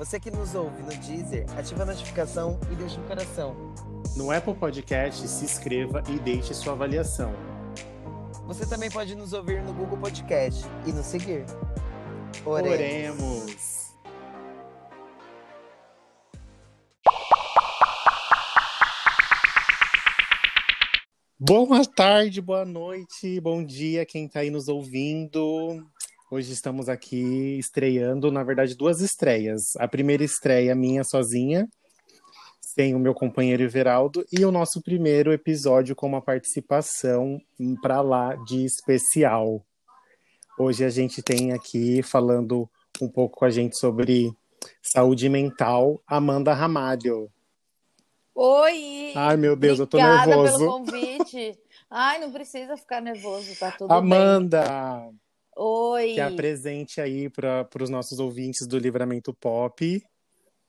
Você que nos ouve no Deezer, ativa a notificação e deixa um coração. No Apple Podcast, se inscreva e deixe sua avaliação. Você também pode nos ouvir no Google Podcast e nos seguir. Oremos. Oremos. Boa tarde, boa noite, bom dia, quem está aí nos ouvindo. Hoje estamos aqui estreando, na verdade, duas estreias. A primeira estreia minha sozinha, sem o meu companheiro Everaldo, e o nosso primeiro episódio com uma participação para lá de especial. Hoje a gente tem aqui falando um pouco com a gente sobre saúde mental, Amanda Ramalho. Oi! Ai, meu Deus, Obrigada eu tô nervoso. pelo convite. Ai, não precisa ficar nervoso, tá tudo Amanda, bem. Amanda! Oi. Que apresente aí para os nossos ouvintes do Livramento Pop.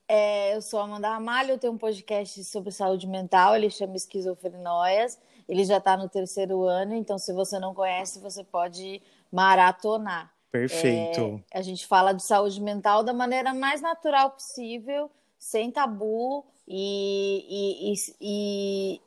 É, eu sou Amanda Ramalho, eu tenho um podcast sobre saúde mental, ele chama Esquizofrenóias. Ele já está no terceiro ano, então se você não conhece, você pode maratonar. Perfeito. É, a gente fala de saúde mental da maneira mais natural possível, sem tabu e, e, e, e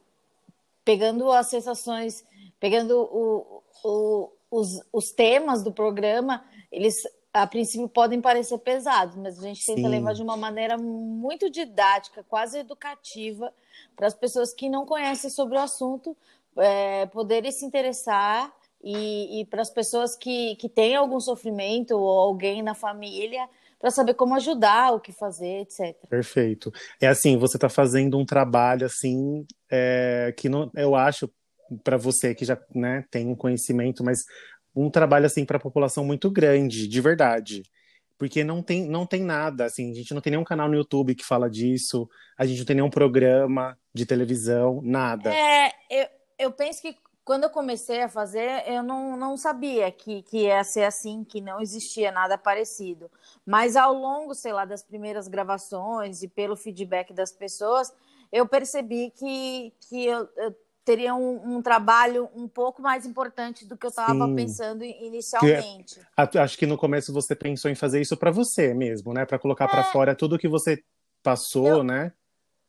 pegando as sensações, pegando o, o, os, os temas do programa, eles a princípio podem parecer pesados, mas a gente tenta Sim. levar de uma maneira muito didática, quase educativa, para as pessoas que não conhecem sobre o assunto é, poderem se interessar e, e para as pessoas que, que têm algum sofrimento ou alguém na família para saber como ajudar, o que fazer, etc. Perfeito. É assim, você está fazendo um trabalho assim é, que não, eu acho para você que já né, tem um conhecimento, mas um trabalho assim para a população muito grande, de verdade. Porque não tem, não tem nada, assim, a gente não tem nenhum canal no YouTube que fala disso, a gente não tem nenhum programa de televisão, nada. É, eu, eu penso que quando eu comecei a fazer, eu não, não sabia que, que ia ser assim, que não existia nada parecido. Mas ao longo, sei lá, das primeiras gravações e pelo feedback das pessoas, eu percebi que, que eu, eu teria um, um, trabalho um pouco mais importante do que eu estava pensando inicialmente. Que, acho que no começo você pensou em fazer isso para você mesmo, né? Para colocar é, para fora tudo que você passou, eu, né?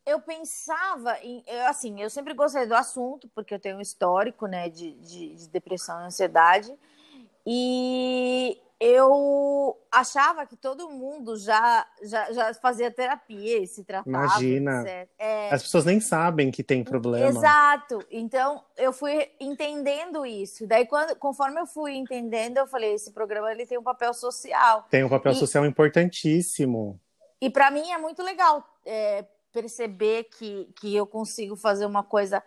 Eu pensava em, eu, assim, eu sempre gostei do assunto porque eu tenho um histórico, né, de, de, de depressão e ansiedade e eu achava que todo mundo já, já, já fazia terapia e se tratava. Imagina. É... As pessoas nem sabem que tem problema. Exato. Então, eu fui entendendo isso. Daí, quando, conforme eu fui entendendo, eu falei, esse programa ele tem um papel social. Tem um papel e... social importantíssimo. E para mim é muito legal é, perceber que, que eu consigo fazer uma coisa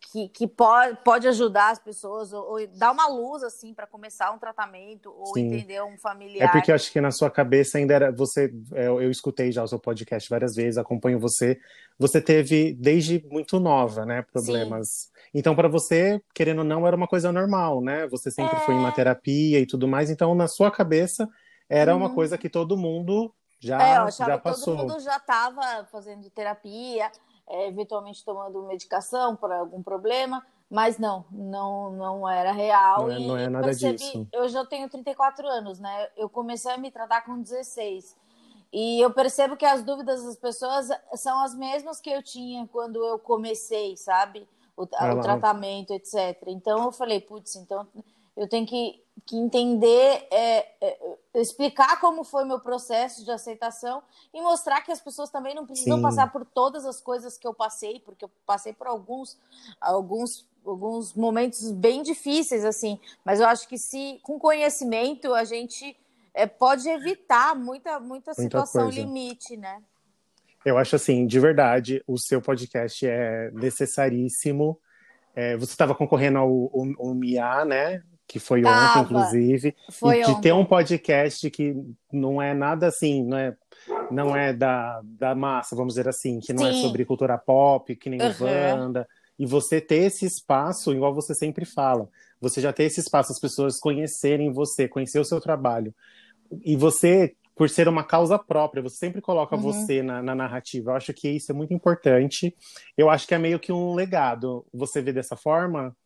que, que pode, pode ajudar as pessoas ou, ou dar uma luz assim para começar um tratamento ou Sim. entender um familiar. É porque eu acho que na sua cabeça ainda era você, eu, é, eu escutei já o seu podcast várias vezes, acompanho você. Você teve desde muito nova, né, problemas. Sim. Então para você, querendo ou não, era uma coisa normal, né? Você sempre é... foi em uma terapia e tudo mais. Então na sua cabeça era uma uhum. coisa que todo mundo já é, eu achava já que passou. Todo mundo já estava fazendo terapia é, eventualmente tomando medicação para algum problema, mas não, não, não era real. Não é, não é nada percebi, disso. Eu já tenho 34 anos, né? Eu comecei a me tratar com 16. E eu percebo que as dúvidas das pessoas são as mesmas que eu tinha quando eu comecei, sabe? O, o tratamento, etc. Então eu falei, putz, então eu tenho que, que entender, é, é, explicar como foi meu processo de aceitação e mostrar que as pessoas também não precisam Sim. passar por todas as coisas que eu passei, porque eu passei por alguns, alguns, alguns momentos bem difíceis, assim. Mas eu acho que se com conhecimento a gente é, pode evitar muita, muita, muita situação coisa. limite, né? Eu acho assim, de verdade, o seu podcast é necessaríssimo. É, você estava concorrendo ao, ao, ao MIA, né? Que foi Tava. ontem, inclusive. Foi e ontem. de ter um podcast que não é nada assim, não é não é da, da massa, vamos dizer assim, que não é Sim. é sobre cultura pop, que nem uhum. banda. E você ter esse espaço, igual você sempre fala, você já ter esse espaço, as pessoas conhecerem você, conhecer o seu trabalho. E você, por ser uma causa própria, você sempre coloca uhum. você na, na, narrativa. Eu acho que isso é muito importante. Eu acho que é meio que um legado. Você vê dessa forma?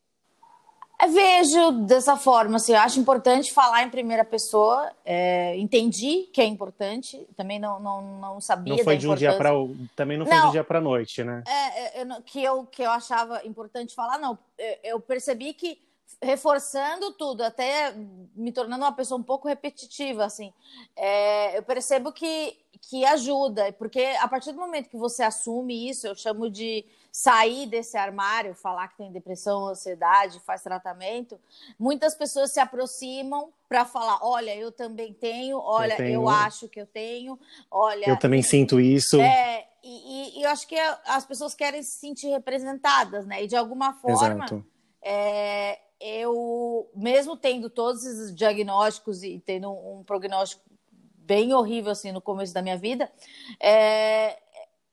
Vejo dessa forma, assim, eu acho importante falar em primeira pessoa. É, entendi que é importante, também não, não, não sabia. Não foi de um dia para também não foi não, de um dia para noite, né? É, é, eu, que eu que eu achava importante falar, não. Eu, eu percebi que reforçando tudo, até me tornando uma pessoa um pouco repetitiva, assim. É, eu percebo que, que ajuda, porque a partir do momento que você assume isso, eu chamo de sair desse armário, falar que tem depressão, ansiedade, faz tratamento, muitas pessoas se aproximam para falar, olha, eu também tenho, olha, eu, tenho... eu, acho que eu tenho, olha... Eu também sinto isso. É, e, e, eu acho que as pessoas querem se sentir representadas, né? E de alguma forma... É, eu, mesmo tendo todos esses diagnósticos e tendo um prognóstico bem horrível assim no começo da minha vida, é,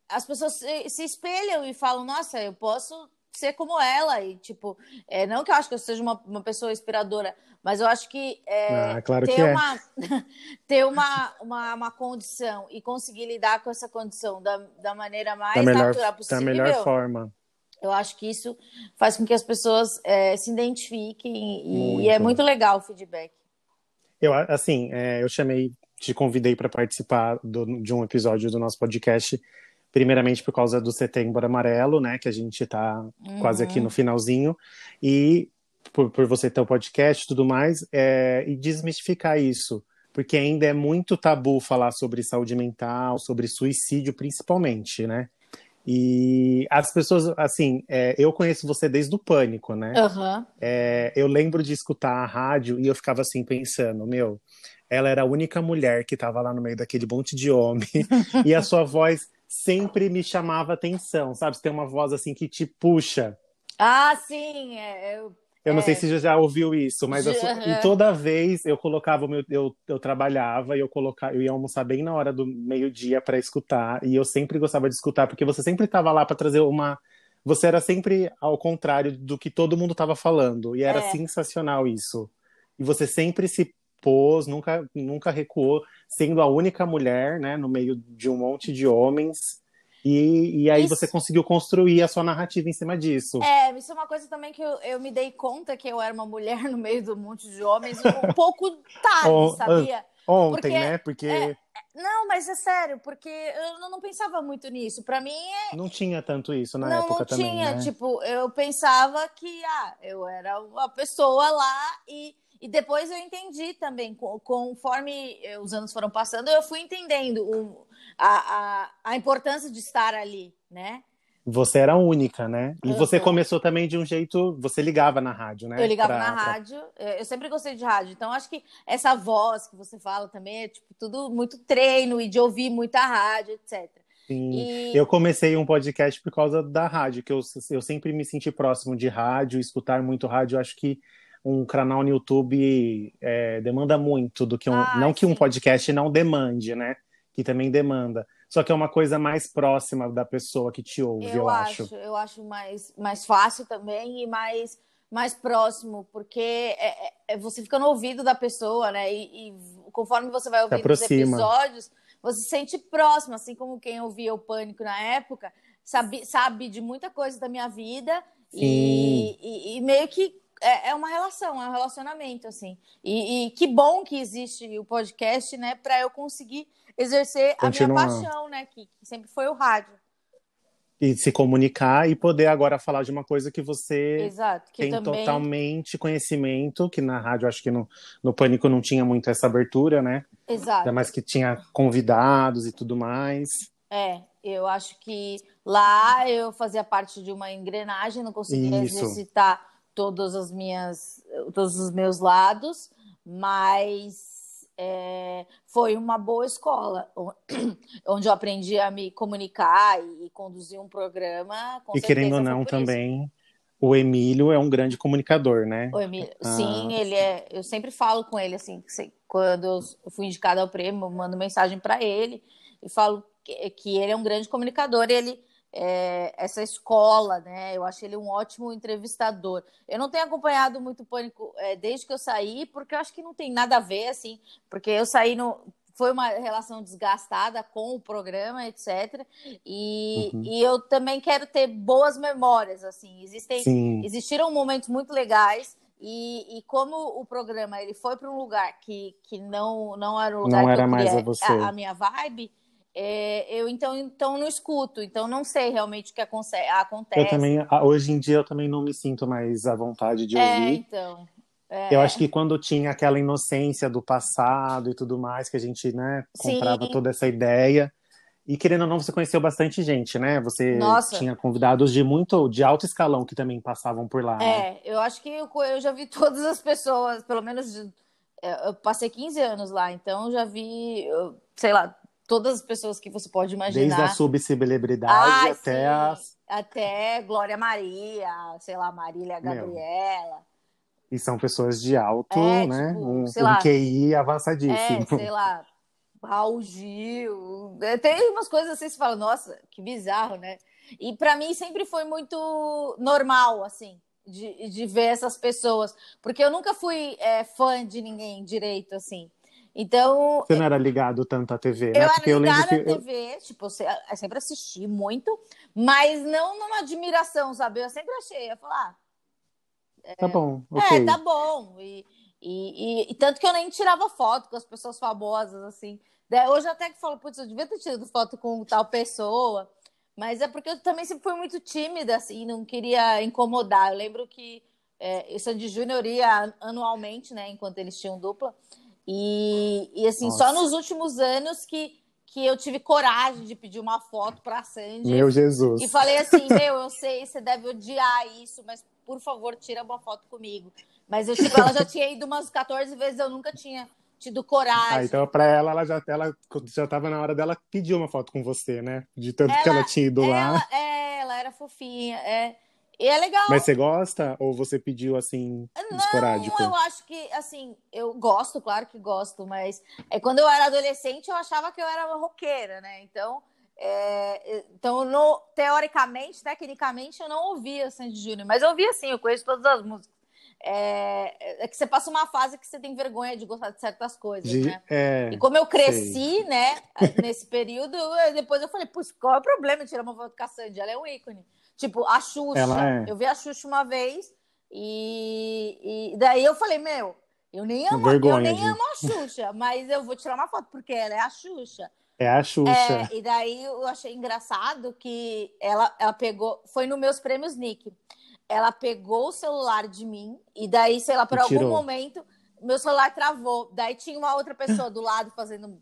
as pessoas se, se, espelham e falam: Nossa, eu posso ser como ela. E, tipo, é, não que eu acho que eu seja uma, uma pessoa inspiradora, mas eu acho que, é, ah, claro ter, que é. uma, ter uma, uma, uma, condição e conseguir lidar com essa condição da, da maneira mais da melhor, natural possível. Da melhor forma eu acho que isso faz com que as pessoas é, se identifiquem e, e, é muito legal o feedback. Eu, assim, é, eu chamei, te convidei para participar do, de um episódio do nosso podcast, primeiramente por causa do Setembro Amarelo, né, que a gente está uhum. quase aqui no finalzinho, e por, por você ter o podcast e tudo mais, é, e desmistificar isso, porque ainda é muito tabu falar sobre saúde mental, sobre suicídio principalmente, né? E as pessoas, assim, é, eu conheço você desde o pânico, né? Uhum. É, eu lembro de escutar a rádio e eu ficava assim pensando, meu, ela era a única mulher que estava lá no meio daquele monte de homem e a sua voz sempre me chamava atenção, sabe? Você tem uma voz assim que te puxa. Ah, sim, é, eu eu não sei é. se você já ouviu isso, mas eu, e toda vez eu colocava o meu, eu, eu trabalhava e eu colocava, eu ia almoçar bem na hora do meio-dia para escutar, e eu sempre gostava de escutar porque você sempre estava lá para trazer uma você era sempre ao contrário do que todo mundo estava falando, e era é. sensacional isso. E você sempre se pôs, nunca nunca recuou, sendo a única mulher, né, no meio de um monte de homens e, e aí isso... você conseguiu construir a sua narrativa em cima disso. É, isso é uma coisa também que eu, eu me dei conta que eu era uma mulher no meio do monte de homens um pouco tarde, sabia? Ontem, porque, né? Porque. É, não, mas é sério, porque eu não pensava muito nisso. Para mim é... Não tinha tanto isso na não, época não também. Não tinha, né? tipo, eu pensava que ah, eu era uma pessoa lá e, e depois eu entendi também, conforme os anos foram passando, eu fui entendendo o, a, a, a importância de estar ali, né? Você era única, né? E você começou também de um jeito. Você ligava na rádio, né? Eu ligava pra, na pra... rádio. Eu sempre gostei de rádio. Então, acho que essa voz que você fala também é tipo, tudo muito treino e de ouvir muita rádio, etc. Sim. E... Eu comecei um podcast por causa da rádio, que eu, eu sempre me senti próximo de rádio, escutar muito rádio. Acho que um canal no YouTube é, demanda muito do que um. Ah, não sim. que um podcast não demande, né? que também demanda. Só que é uma coisa mais próxima da pessoa que te ouve, eu, eu acho. acho. Eu acho mais, mais fácil também e mais, mais próximo, porque é, é, é você fica no ouvido da pessoa, né? E, e conforme você vai ouvindo os episódios, você se sente próximo, assim como quem ouvia o Pânico na época, sabe, sabe de muita coisa da minha vida e, e, e, meio que é, é, uma relação, é um relacionamento, assim. E, e que bom que existe o podcast, né, para eu conseguir exercer Continuar. a minha paixão, né? Que, que, sempre foi o rádio. E se comunicar e poder agora falar de uma coisa que você Exato, que tem também... totalmente conhecimento, que na rádio acho que no, no Pânico não tinha muito essa abertura, né? Exato. Ainda mais que tinha convidados e tudo mais. É, eu acho que lá eu fazia parte de uma engrenagem, não conseguia Isso. exercitar todas as minhas, todos os meus lados, mas é, foi uma boa escola, onde eu aprendi a me comunicar e, conduzir um programa. e querendo ou não, também, isso. o Emílio é um grande comunicador, né? O Emílio, ah. sim, ele é. Eu sempre falo com ele assim, quando eu fui indicada ao prêmio, eu mando mensagem para ele. e falo que, que ele é um grande comunicador e ele é, essa escola, né? Eu acho ele um ótimo entrevistador. Eu não tenho acompanhado muito Pânico é, desde que eu saí, porque eu acho que não tem nada a ver, assim, porque eu saí no. Foi uma relação desgastada com o programa, etc. E, uhum. e eu também quero ter boas memórias, assim. Existem, existiram momentos muito legais. E, e, como o programa ele foi para um lugar que, que não, não era o lugar não que era eu mais queria, a, você. A, a minha vibe, é, eu então, então não escuto, então não sei realmente o que acontece. Eu também, hoje em dia, eu também não me sinto mais à vontade de é, ouvir. Então, é... Eu acho que quando tinha aquela inocência do passado e tudo mais, que a gente, né, comprava Sim. toda essa ideia. E querendo ou não, você conheceu bastante gente, né? Você Nossa. tinha convidados de muito, de alto escalão que também passavam por lá. É, né? eu acho que eu, eu já vi todas as pessoas, pelo menos é, eu passei 15 anos lá, então já vi, sei lá, todas as pessoas que você pode imaginar. Desde a subcelebridade ah, até as. Até Glória Maria, sei lá, Marília Gabriela. Meu. E são pessoas de alto, é, né? Tipo, um, um lá, QI avançadíssimo. É, sei lá, Raul Gil. É, tem umas coisas assim, você fala, nossa, que bizarro, né? E para mim sempre foi muito normal, assim, de, de ver essas pessoas. Porque eu nunca fui é, fã de ninguém direito, assim. Então. Você não era ligado tanto à TV, né? Eu Porque era ligado à TV, eu... tipo, eu sempre assisti muito, mas não numa admiração, sabe? Eu sempre achei, eu falar. Ah, tá bom. É, okay. É, tá bom. E, e, e, e, tanto que eu nem tirava foto com as pessoas famosas, assim. Hoje até que falo, putz, eu devia ter tirado foto com tal pessoa. Mas é porque eu também sempre fui muito tímida, assim, não queria incomodar. Eu lembro que é, o Sandy Júnior ia anualmente, né, enquanto eles tinham dupla. E, e assim, Nossa. só nos últimos anos que, que eu tive coragem de pedir uma foto para Sandy. Meu Jesus. E falei assim: Meu, eu sei, você deve odiar isso, mas por favor, tira uma foto comigo. Mas eu, tipo, ela já tinha ido umas 14 vezes, eu nunca tinha tido coragem. Ah, então para ela, ela já, ela já tava na hora dela pedir uma foto com você, né? De tanto ela, que ela tinha ido ela, lá. É, ela era fofinha. É. E é legal. Mas você gosta ou você pediu assim, não, esporádico? Eu acho que, assim, eu gosto, claro que gosto, mas é quando eu era adolescente eu achava que eu era roqueira, né? Então, é, então no, teoricamente, tecnicamente, eu não ouvia Sandy Júnior, mas eu ouvia sim, eu conheço todas as músicas. É, é, que você passa uma fase que você tem vergonha de gostar de certas coisas, de, né? É, e como eu cresci, sei. né, nesse período, depois eu falei, putz, qual é o problema de tirar uma foto com a Sandy? Ela é um ícone. Tipo, a Xuxa. É. Eu vi a Xuxa uma vez e, e daí eu falei, meu, eu nem amo, eu nem amo a Xuxa, mas eu vou tirar uma foto porque ela é a Xuxa. É a Xuxa. É, e daí eu achei engraçado que ela, ela pegou, foi nos meus prêmios Nick. Ela pegou o celular de mim e daí, sei lá, por algum tirou. momento, meu celular travou. Daí tinha uma outra pessoa do lado fazendo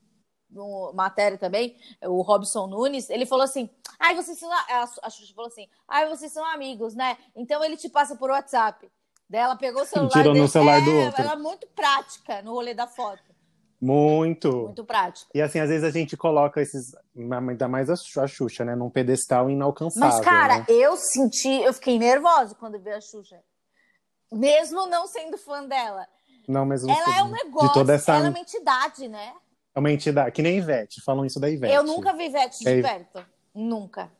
no matéria também, o Robson Nunes, ele falou assim: ai, vocês são. A Xuxa falou assim: ai, vocês são amigos, né? Então ele te passa por WhatsApp. Daí ela pegou o celular. Tirou no celular é, do outro. Ela é muito prática no rolê da foto. Muito. Muito prático. E assim, às vezes a gente coloca esses. Ainda mais a Xuxa, né? Num pedestal inalcançável. Mas, cara, né? eu senti. Eu fiquei nervosa quando vi a Xuxa. Mesmo não sendo fã dela. Não, mas ela é um negócio. De toda essa... Ela é uma entidade, né? É uma entidade, que nem Ivete, falam isso da Ivete. Eu nunca vi Ivete de é... perto. Nunca.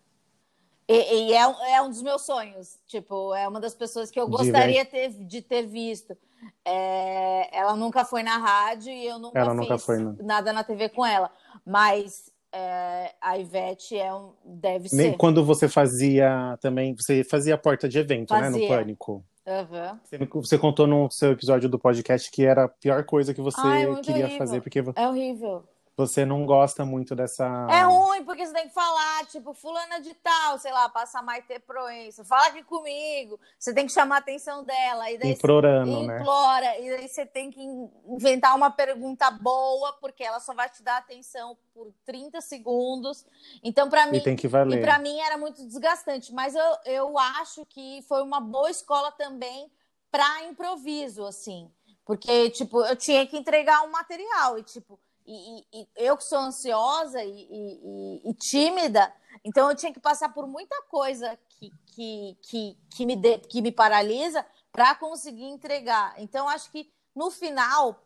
E, e é, é, um dos meus sonhos. Tipo, é uma das pessoas que eu gostaria de ter, de ter visto. É, ela nunca foi na rádio e eu nunca ela fiz nunca foi, nada na TV com ela. Mas é, a Ivete é um, deve Nem ser. Quando você fazia também, você fazia porta de evento, fazia. né? No Pânico. Uhum. Você, contou no seu episódio do podcast que era a pior coisa que você Ai, é queria horrível. fazer, porque é horrível. Você não gosta muito dessa. É ruim, porque você tem que falar, tipo, fulana de tal, sei lá, passa mais ter proença, fala aqui comigo. Você tem que chamar a atenção dela. E daí Implorando, você, né? Implora. E daí você tem que inventar uma pergunta boa, porque ela só vai te dar atenção por 30 segundos. Então, para mim. E tem que valer. E pra mim era muito desgastante. Mas eu, eu acho que foi uma boa escola também para improviso, assim. Porque, tipo, eu tinha que entregar um material e, tipo e, e, eu que sou ansiosa e, e, tímida, então eu tinha que passar por muita coisa que, que, que, que, me, de, que me paralisa para conseguir entregar. Então, acho que no final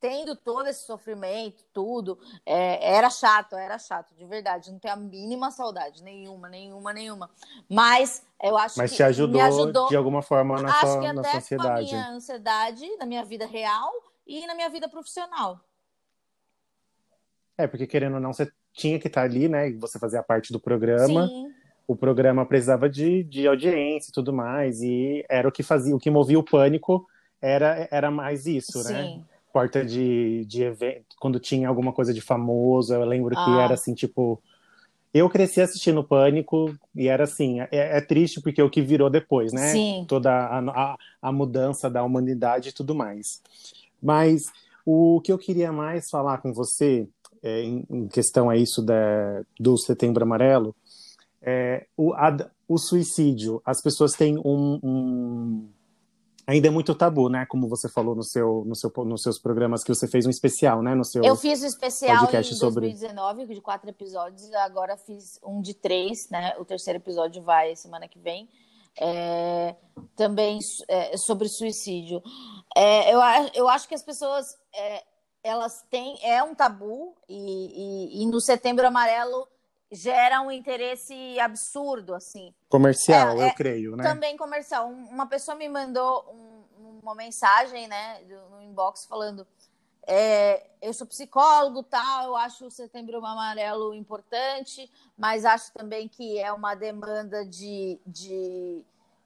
tendo todo esse sofrimento, tudo, é, era chato, era chato, de verdade. Não tenho a mínima saudade, nenhuma, nenhuma, nenhuma. Mas eu acho Mas que te ajudou, me ajudou de alguma forma na acho sua que na até com a sociedade. minha ansiedade, na minha vida real e na minha vida profissional. É, porque querendo ou não, você tinha que estar ali, né? Você fazia parte do programa. Sim, O programa precisava de, de audiência e tudo mais. E era o que fazia, o que movia o pânico era, era mais isso, né? sim. Porta de, de evento, quando tinha alguma coisa de famoso, eu lembro que Ah. era assim, tipo. Eu cresci assistindo Pânico e era assim, é, é triste porque é o que virou depois, né? Sim. Toda a, a, a mudança da humanidade e tudo mais. Mas o que eu queria mais falar com você, é, em, em questão a isso da, do Setembro Amarelo, é o, a- o suicídio. As pessoas têm um, um- Ainda é muito tabu, né? Como você falou no seu, no seu, nos seus programas, que você fez um especial, né? No seu... Eu fiz o especial em sobre- 2019, de quatro episódios, e agora fiz um de três, né? O terceiro episódio vai semana que vem. É, também é, sobre suicídio. É, eu, eu acho que as pessoas é, elas têm é um tabu e, e- e no Setembro Amarelo gera um interesse absurdo assim Comercial, É, é, eu creio, né? também comercial. Um- Uma pessoa me mandou um- uma mensagem, né, no inbox falando: é, eu sou psicólogo, tal, eu acho o Setembro Amarelo importante, mas acho também que é uma demanda de, de,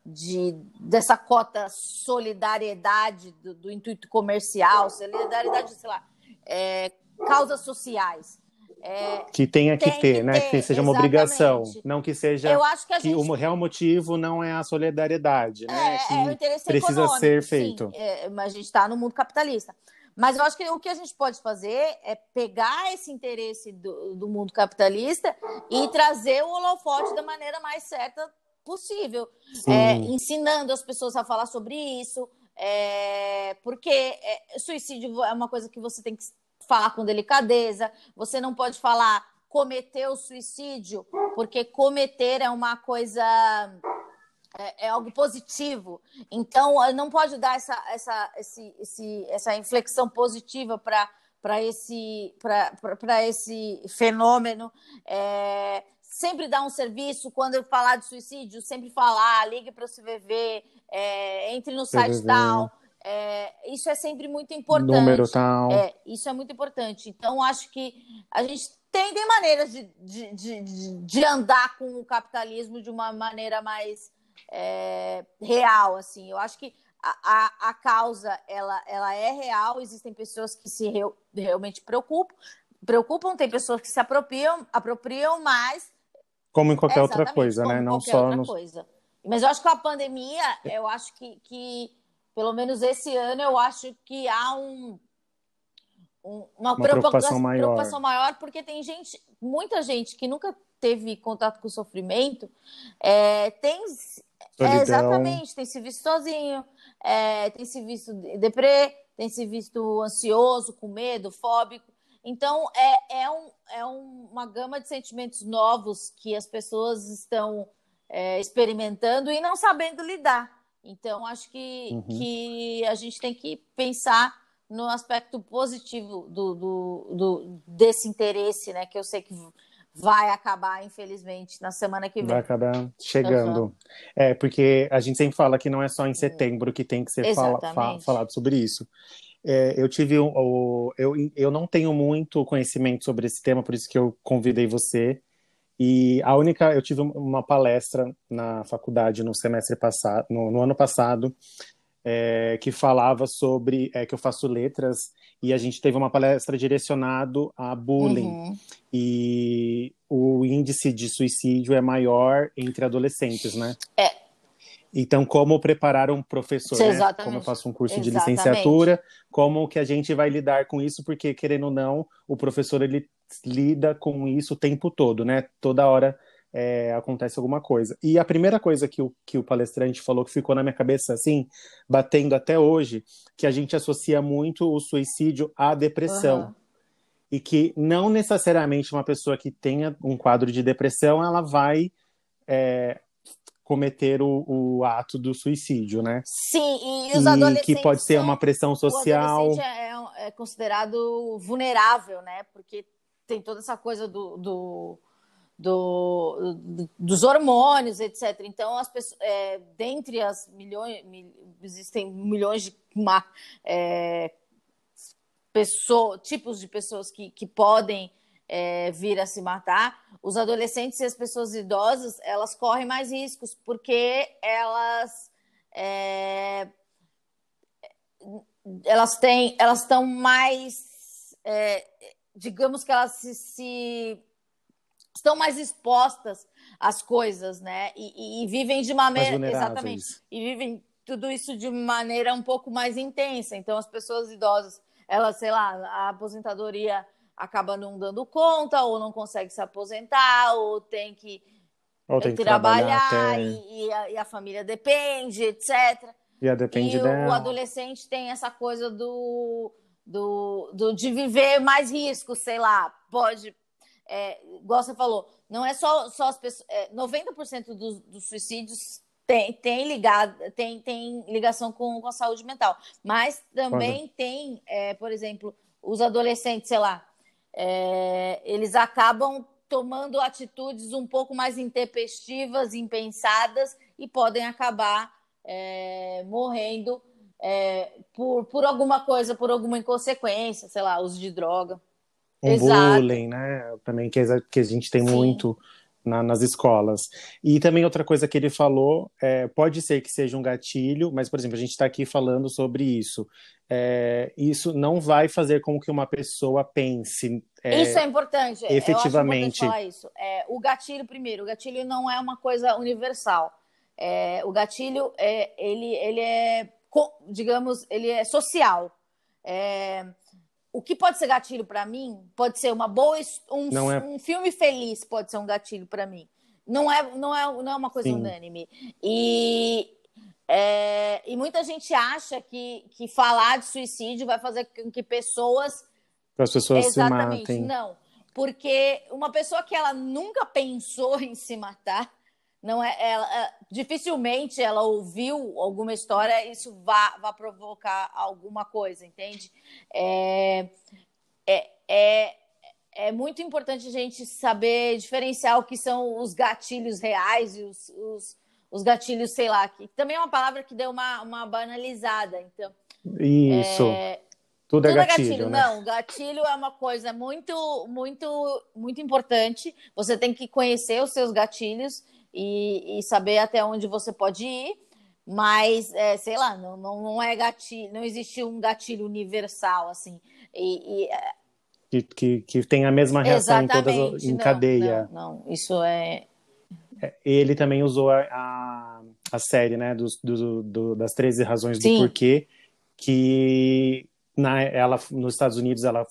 de dessa cota solidariedade do, do intuito comercial, solidariedade, sei lá, é, causas sociais. É, Que tenha que ter, que né? ter, que seja uma obrigação. exatamente. Não que seja eu acho que que gente o real motivo não é a solidariedade, né? É, que é o interesse precisa ser sim. feito. É, mas a gente está no mundo capitalista. Mas eu acho que o que a gente pode fazer é pegar esse interesse do, do mundo capitalista e trazer o holofote da maneira mais certa possível. É, ensinando as pessoas a falar sobre isso, é, porque é, suicídio é uma coisa que você tem que falar com delicadeza, você não pode falar cometer o suicídio, porque cometer é uma coisa é, é algo positivo. Então, não pode dar essa, essa, esse, esse, essa inflexão positiva para para esse, para esse fenômeno. É, sempre dar um serviço, quando eu falar de suicídio, sempre falar, ligue para o CVV, é, entre no site CVV. tal. É, isso é sempre muito importante. Número tal. É, isso é muito importante. Então, acho que a gente tem, tem maneiras de, de, de, de- andar com o capitalismo de uma maneira mais é, real, assim. Eu acho que a, a, a causa, ela, ela é real, existem pessoas que se reu- realmente preocupam, preocupam, tem pessoas que se apropriam, apropriam, mas Como em qualquer outra coisa, né? Não só outra no... coisa. Mas eu acho que a pandemia, eu acho que, que pelo menos esse ano, eu acho que há um, um- uma, preocupação maior. preocupação maior, porque tem gente, muita gente que nunca teve contato com o sofrimento, é, tem é, exatamente, tem se visto sozinho, é, tem se visto deprê, tem se visto ansioso, com medo, fóbico. Então, é, é, um, é um- uma gama de sentimentos novos que as pessoas estão é, experimentando e não sabendo lidar. Então, acho que, Uhum. que a gente tem que pensar no aspecto positivo do, do, do- desse interesse, né? Que eu sei que vai acabar, infelizmente, na semana que vem. Vai acabar chegando. É, porque a gente sempre fala que não é só em setembro que tem que ser fala- fa- falado sobre isso. É, eu tive um- eu, eu não tenho muito conhecimento sobre esse tema, por isso que eu convidei você. E a única, eu tive uma palestra na faculdade no semestre passado, no, no ano passado, é, que falava sobre, é, que eu faço letras, e a gente teve uma palestra direcionado a bullying Uhum. e o índice de suicídio é maior entre adolescentes, né? É. Então, como preparar um professor, né? Como eu faço um curso de Exatamente. licenciatura, como que a gente vai lidar com isso, porque, querendo ou não, o professor, ele lida com isso o tempo todo, né? Toda hora é, acontece alguma coisa. E a primeira coisa que o, que o palestrante falou que ficou na minha cabeça, assim, batendo até hoje, que a gente associa muito o suicídio à depressão Aham. e que não necessariamente uma pessoa que tenha um quadro de depressão ela vai é, cometer o, o, ato do suicídio, né? Sim, e os e adolescentes. Que pode ser uma pressão social. O adolescente é, é, considerado vulnerável, né? Porque tem toda essa coisa do, do, do, do dos hormônios, etc. Então, as pessoas, é, dentre as milhões, mil, existem milhões de é, pessoa, tipos de pessoas que, que podem é, vir a se matar, os adolescentes e as pessoas idosas elas correm mais riscos porque elas é, elas têm elas estão mais é, digamos que elas se, se, estão mais expostas às coisas, né? E, e, e vivem de maneira exatamente e vivem tudo isso de maneira um pouco mais intensa. Então as pessoas idosas, elas sei lá, a aposentadoria acaba não dando conta, ou não consegue se aposentar, ou tem que, ou tem que trabalhar, trabalhar e, e, a, e, a, família depende, etc. E, a depende e dela. o adolescente tem essa coisa do, do, do de viver mais risco, sei lá, pode. É, igual você falou, não é só, só as pessoas. É, 90% dos, dos suicídios tem, tem, ligado, tem, tem ligação com, com a saúde mental. Mas também Quando? tem, é, por exemplo, os adolescentes, sei lá, é, eles acabam tomando atitudes um pouco mais intempestivas, impensadas e podem acabar é, morrendo é, por, por alguma coisa, por alguma inconsequência, sei lá, uso de droga. Um Exato. bullying, né? Também que, a gente tem Sim. muito na, nas escolas. E também outra coisa que ele falou, é, pode ser que seja um gatilho, mas, por exemplo, a gente está aqui falando sobre isso. É, isso não vai fazer com que uma pessoa pense. É, isso é importante. Efetivamente. Eu acho importante isso. É, o gatilho, primeiro, o gatilho não é uma coisa universal. É, o gatilho, é, ele, ele é, digamos, ele é social. O que pode ser gatilho para mim pode ser uma boa um, é... um filme feliz pode ser um gatilho para mim não é não é não é uma coisa Sim. unânime e é, e muita gente acha que, que falar de suicídio vai fazer com que pessoas as pessoas exatamente se matem. não porque uma pessoa que ela nunca pensou em se matar não é ela é, dificilmente ela ouviu alguma história isso vá, vá provocar alguma coisa entende é, é, é, é muito importante a gente saber diferenciar o que são os gatilhos reais e os, os, os gatilhos sei lá que também é uma palavra que deu uma, uma banalizada então isso é, tudo, é Tudo é gatilho, gatilho. Né? Não, gatilho é uma coisa muito, muito, muito importante. Você tem que conhecer os seus gatilhos e, e saber até onde você pode ir, mas é, sei lá, não, não, não é gatilho, não existe um gatilho universal assim. E, e é, que, que, que, tem a mesma reação em todas em não, cadeia. Não, não, isso é... é. Ele também usou a, a, a série, né, dos, do, do, das 13 razões Sim. do porquê, que na, ela, nos Estados Unidos ela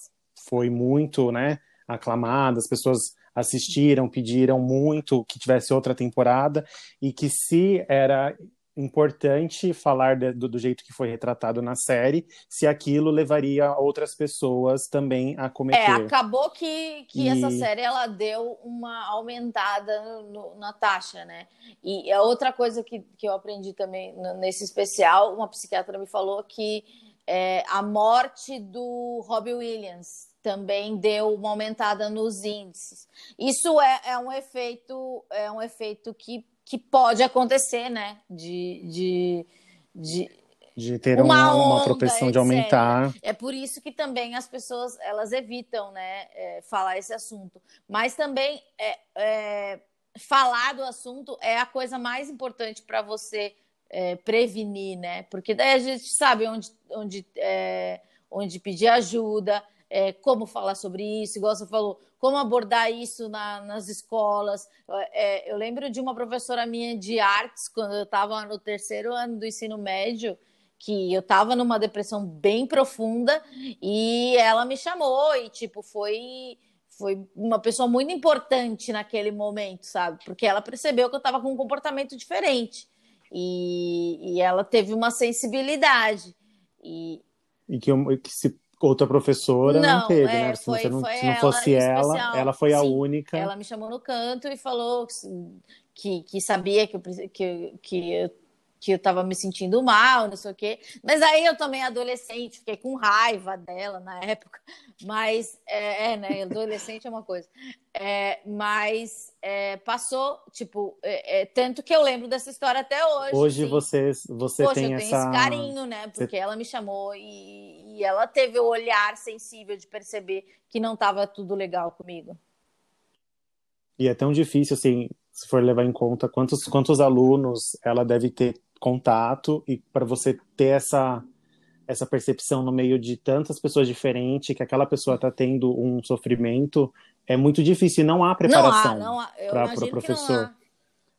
foi muito, né, aclamada, as pessoas assistiram, pediram muito que tivesse outra temporada e que se era importante falar de, do, do, jeito que foi retratado na série, se aquilo levaria outras pessoas também a cometer. É, acabou que, que e... essa série ela deu uma aumentada no, na taxa, né? E a outra coisa que, que eu aprendi também nesse especial, uma psiquiatra me falou que é, a morte do Robbie Williams também deu uma aumentada nos índices. Isso é, é um efeito, é um efeito que, que pode acontecer, né? De, de, de, de ter uma, uma, uma propensão de aumentar. É por isso que também as pessoas elas evitam, né, é, falar esse assunto. Mas também é, é, falar do assunto é a coisa mais importante para você é, prevenir, né? Porque daí a gente sabe onde, onde, é, onde pedir ajuda é, como falar sobre isso, igual você falou, como abordar isso na, nas escolas. É, eu lembro de uma professora minha de artes, quando eu estava no terceiro ano do ensino médio, que eu estava numa depressão bem profunda e ela me chamou e, tipo, foi foi uma pessoa muito importante naquele momento, sabe? Porque ela percebeu que eu estava com um comportamento diferente e, e ela teve uma sensibilidade. E, e que, que se outra professora não, não teve, é, né? Foi, se, não, se não fosse ela, especial. ela foi a Sim, única. Ela me chamou no canto e falou que, que sabia que, eu, que, que eu que eu tava me sentindo mal, não sei o quê. Mas aí eu também adolescente, fiquei com raiva dela na época. Mas, é, é né? Adolescente é uma coisa. É, mas é, passou, tipo, é, é, tanto que eu lembro dessa história até hoje. Hoje assim. você, você Poxa, tem eu essa... tenho esse carinho, né? Porque você... ela me chamou e, e ela teve o olhar sensível de perceber que não estava tudo legal comigo. E é tão difícil, assim, se for levar em conta quantos, quantos alunos ela deve ter contato e para você ter essa essa percepção no meio de tantas pessoas diferentes que aquela pessoa está tendo um sofrimento é muito difícil. Não há preparação para o professor.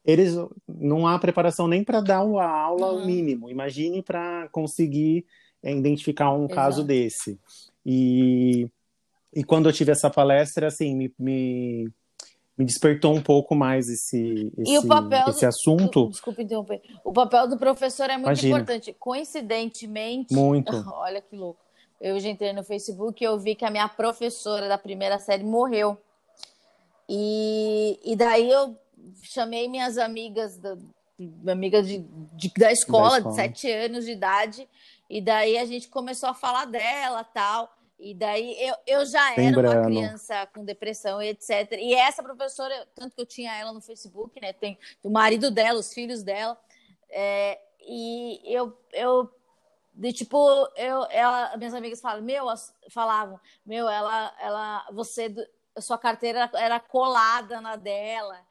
eles não há preparação nem para dar uma aula uhum. mínimo. Imagine para conseguir é, identificar um Exato. caso desse. E e quando eu tive essa palestra assim me, me me despertou um pouco mais esse, esse, esse assunto. Do, desculpa interromper. O papel do professor é muito Imagina. importante. Coincidentemente. Muito. Olha que louco. Eu já entrei no Facebook e eu vi que a minha professora da primeira série morreu. E, e daí eu chamei minhas amigas, da, amigas de, de, da, escola, da escola, de sete anos de idade, e daí a gente começou a falar dela tal. E daí eu, eu já era Lembrando. uma criança com depressão e etc. E essa professora, tanto que eu tinha ela no Facebook, né? Tem o marido dela, os filhos dela. É, e eu, eu de tipo, eu, ela, minhas amigas falam, meu, falavam, meu, ela, ela, você, sua carteira era colada na dela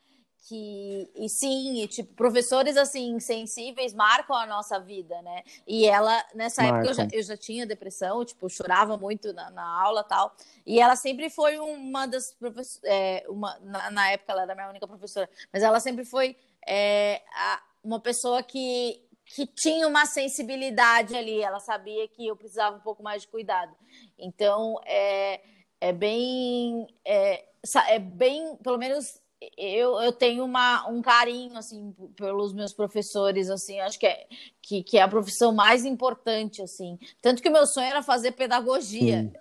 que e sim, e, tipo, professores assim sensíveis marcam a nossa vida, né? E ela nessa época eu já, eu já, tinha depressão, tipo, chorava muito na, na, aula tal. E ela sempre foi uma das professoras, é, uma na, na, época ela era minha única professora, mas ela sempre foi é, a, uma pessoa que que tinha uma sensibilidade ali, ela sabia que eu precisava um pouco mais de cuidado. Então, é, é bem, é, é bem, pelo menos eu, eu tenho uma, um carinho assim pelos meus professores assim acho que é que, que é a profissão mais importante assim. Tanto que o meu sonho era fazer pedagogia.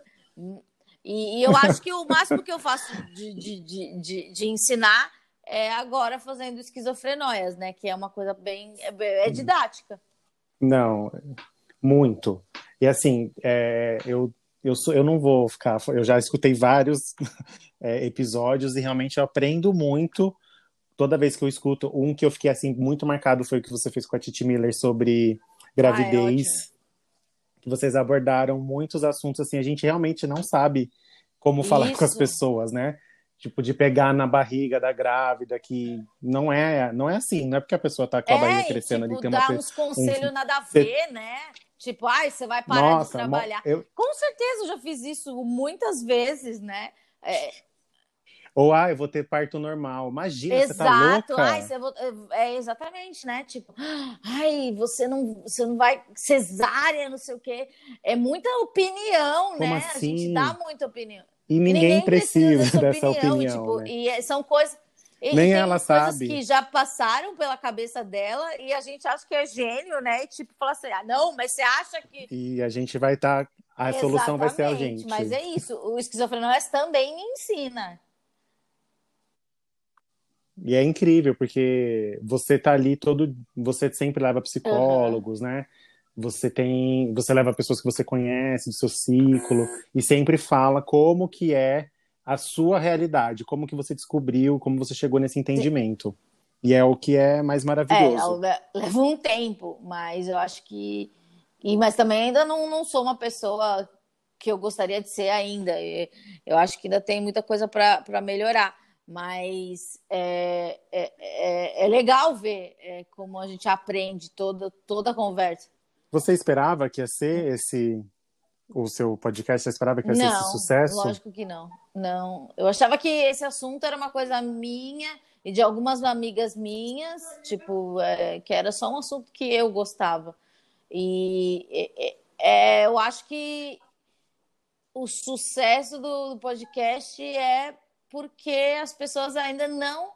E, e, eu acho que o máximo que eu faço de, de, de, de, de ensinar é agora fazendo esquizofrenóias né? Que é uma coisa bem é, é didática. Não muito. E assim é, eu eu, sou, eu não vou ficar. Eu já escutei vários é, episódios e realmente eu aprendo muito toda vez que eu escuto. Um que eu fiquei assim muito marcado foi o que você fez com a Titi Miller sobre gravidez. Ah, é que vocês abordaram muitos assuntos assim. A gente realmente não sabe como falar Isso. com as pessoas, né? Tipo, de pegar na barriga da grávida, que não é, não é assim, não é porque a pessoa tá com a é, barriga crescendo tipo, ali, tem uma... uns conselhos um, nada a ver, né? Tipo, ai, você vai parar Nossa, de trabalhar. Eu... Com certeza eu já fiz isso muitas vezes, né? É... Ou, ah, eu vou ter parto normal. Imagina, Exato. você tá louca. Ai, você vou... É exatamente, né? Tipo, ai, você não, você não vai cesárea, não sei o quê. É muita opinião, Como né? Assim? A gente dá muita opinião. E ninguém, ninguém precisa, precisa dessa opinião. opinião tipo, né? E são coisas e, Nem ela sabe. que já passaram pela cabeça dela e a gente acha que é gênio, né? E tipo, fala assim: ah, não, mas você acha que. E a gente vai estar. Tá... A Exatamente, solução vai ser a gente. Mas é isso. O esquizofrenóis também ensina. E é incrível, porque você tá ali todo. Você sempre leva psicólogos, uhum. né? Você tem. Você leva pessoas que você conhece do seu ciclo e sempre fala como que é a sua realidade, como que você descobriu, como você chegou nesse entendimento. Sim. E é o que é mais maravilhoso. É, leva um tempo, mas eu acho que. E, mas também ainda não, não sou uma pessoa que eu gostaria de ser ainda. Eu acho que ainda tem muita coisa para melhorar. Mas é, é, é, é legal ver é, como a gente aprende toda, toda a conversa. Você esperava que ia ser esse o seu podcast? Você esperava que ia não, ser esse sucesso? Lógico que não. Não. Eu achava que esse assunto era uma coisa minha e de algumas amigas minhas, tipo, é, que era só um assunto que eu gostava. E é, eu acho que o sucesso do podcast é porque as pessoas ainda não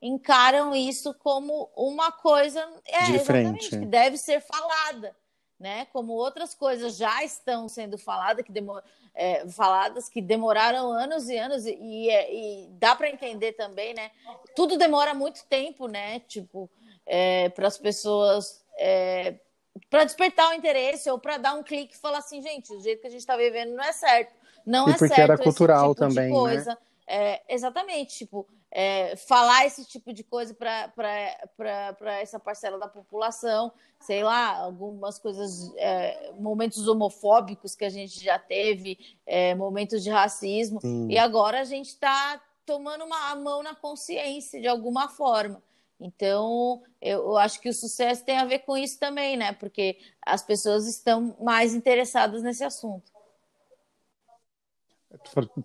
encaram isso como uma coisa é, de frente. que deve ser falada né? Como outras coisas já estão sendo faladas que, demor é, faladas que demoraram anos e anos e, e, e dá para entender também, né? Tudo demora muito tempo, né? Tipo, é, para as pessoas é, para despertar o interesse ou para dar um clique e falar assim, gente, o jeito que a gente está vivendo não é certo, não e é porque certo era cultural tipo também, coisa. Né? É, exatamente, tipo, é, falar esse tipo de coisa para essa parcela da população, sei lá, algumas coisas, é, momentos homofóbicos que a gente já teve, é, momentos de racismo, Sim. e agora a gente está tomando uma mão na consciência de alguma forma. Então, eu, eu acho que o sucesso tem a ver com isso também, né? Porque as pessoas estão mais interessadas nesse assunto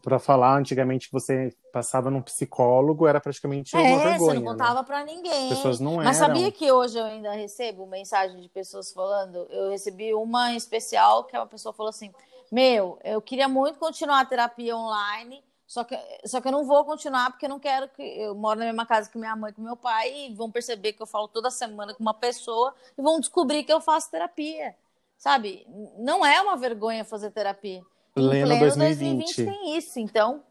para falar, antigamente você passava num psicólogo, era praticamente é, uma vergonha. Você não contava né? para ninguém. As pessoas não Mas eram. sabia que hoje eu ainda recebo mensagem de pessoas falando? Eu recebi uma em especial que uma pessoa falou assim: Meu, eu queria muito continuar a terapia online, só que, só que eu não vou continuar porque eu não quero que. Eu moro na mesma casa que minha mãe e meu pai e vão perceber que eu falo toda semana com uma pessoa e vão descobrir que eu faço terapia. Sabe? Não é uma vergonha fazer terapia. Pleno em pleno 2020. 2020 tem isso. Então,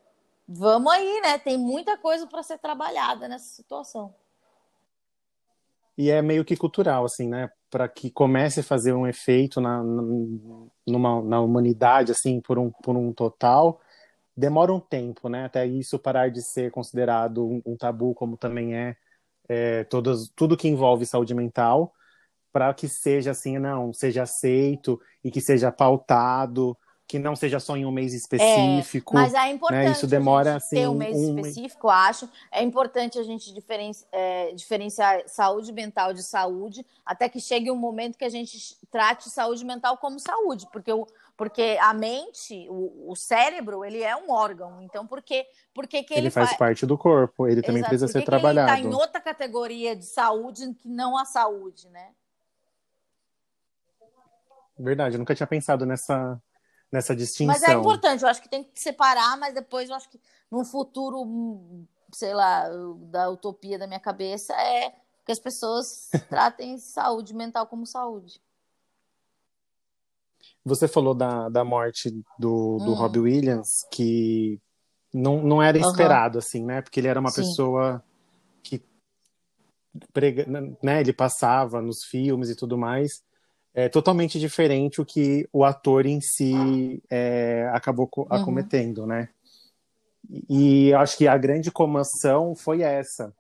vamos aí, né? Tem muita coisa para ser trabalhada nessa situação. E é meio que cultural, assim, né? Para que comece a fazer um efeito na, numa, na humanidade, assim, por um, por um total, demora um tempo, né? Até isso parar de ser considerado um, um tabu, como também é, é todas, tudo que envolve saúde mental, para que seja assim, não, seja aceito e que seja pautado que não seja só em um mês específico. É, mas é importante né? Isso demora, assim, ter um mês um... específico, acho. É importante a gente diferenci... é, diferenciar saúde mental de saúde, até que chegue um momento que a gente trate saúde mental como saúde, porque o, porque a mente, o, o cérebro, ele é um órgão. Então, por que, por que, que ele, ele faz fa... parte do corpo? Ele também Exato. precisa por ser que trabalhado. ele está em outra categoria de saúde que não a saúde, né? Verdade, eu nunca tinha pensado nessa nessa distinção. Mas é importante, eu acho que tem que separar, mas depois eu acho que num futuro, sei lá, da utopia da minha cabeça é que as pessoas tratem saúde mental como saúde. Você falou da, da morte do, do hum. Robbie Williams, que não, não era esperado, uhum. assim, né? Porque ele era uma Sim. pessoa que prega, né, ele passava nos filmes e tudo mais é totalmente diferente o que o ator em si é, acabou uhum. acometendo, né? E acho que a grande comoção foi essa.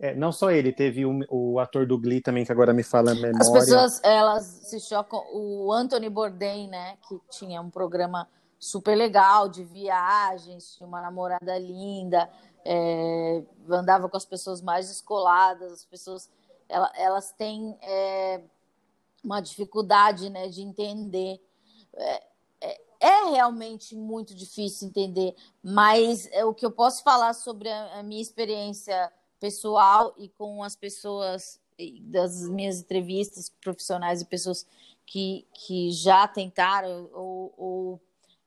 É, não só ele, teve o, o, ator do Glee também, que agora me fala a memória. As pessoas, elas se chocam. O Anthony Bourdain, né, que tinha um programa super legal de viagens, tinha uma namorada linda, é, andava com as pessoas mais descoladas, as pessoas, elas, elas têm... É, uma dificuldade né, de entender. É, é, é, realmente muito difícil entender, mas é, o que eu posso falar sobre a, a, minha experiência pessoal e com as pessoas das minhas entrevistas profissionais e pessoas que, que já tentaram ou, ou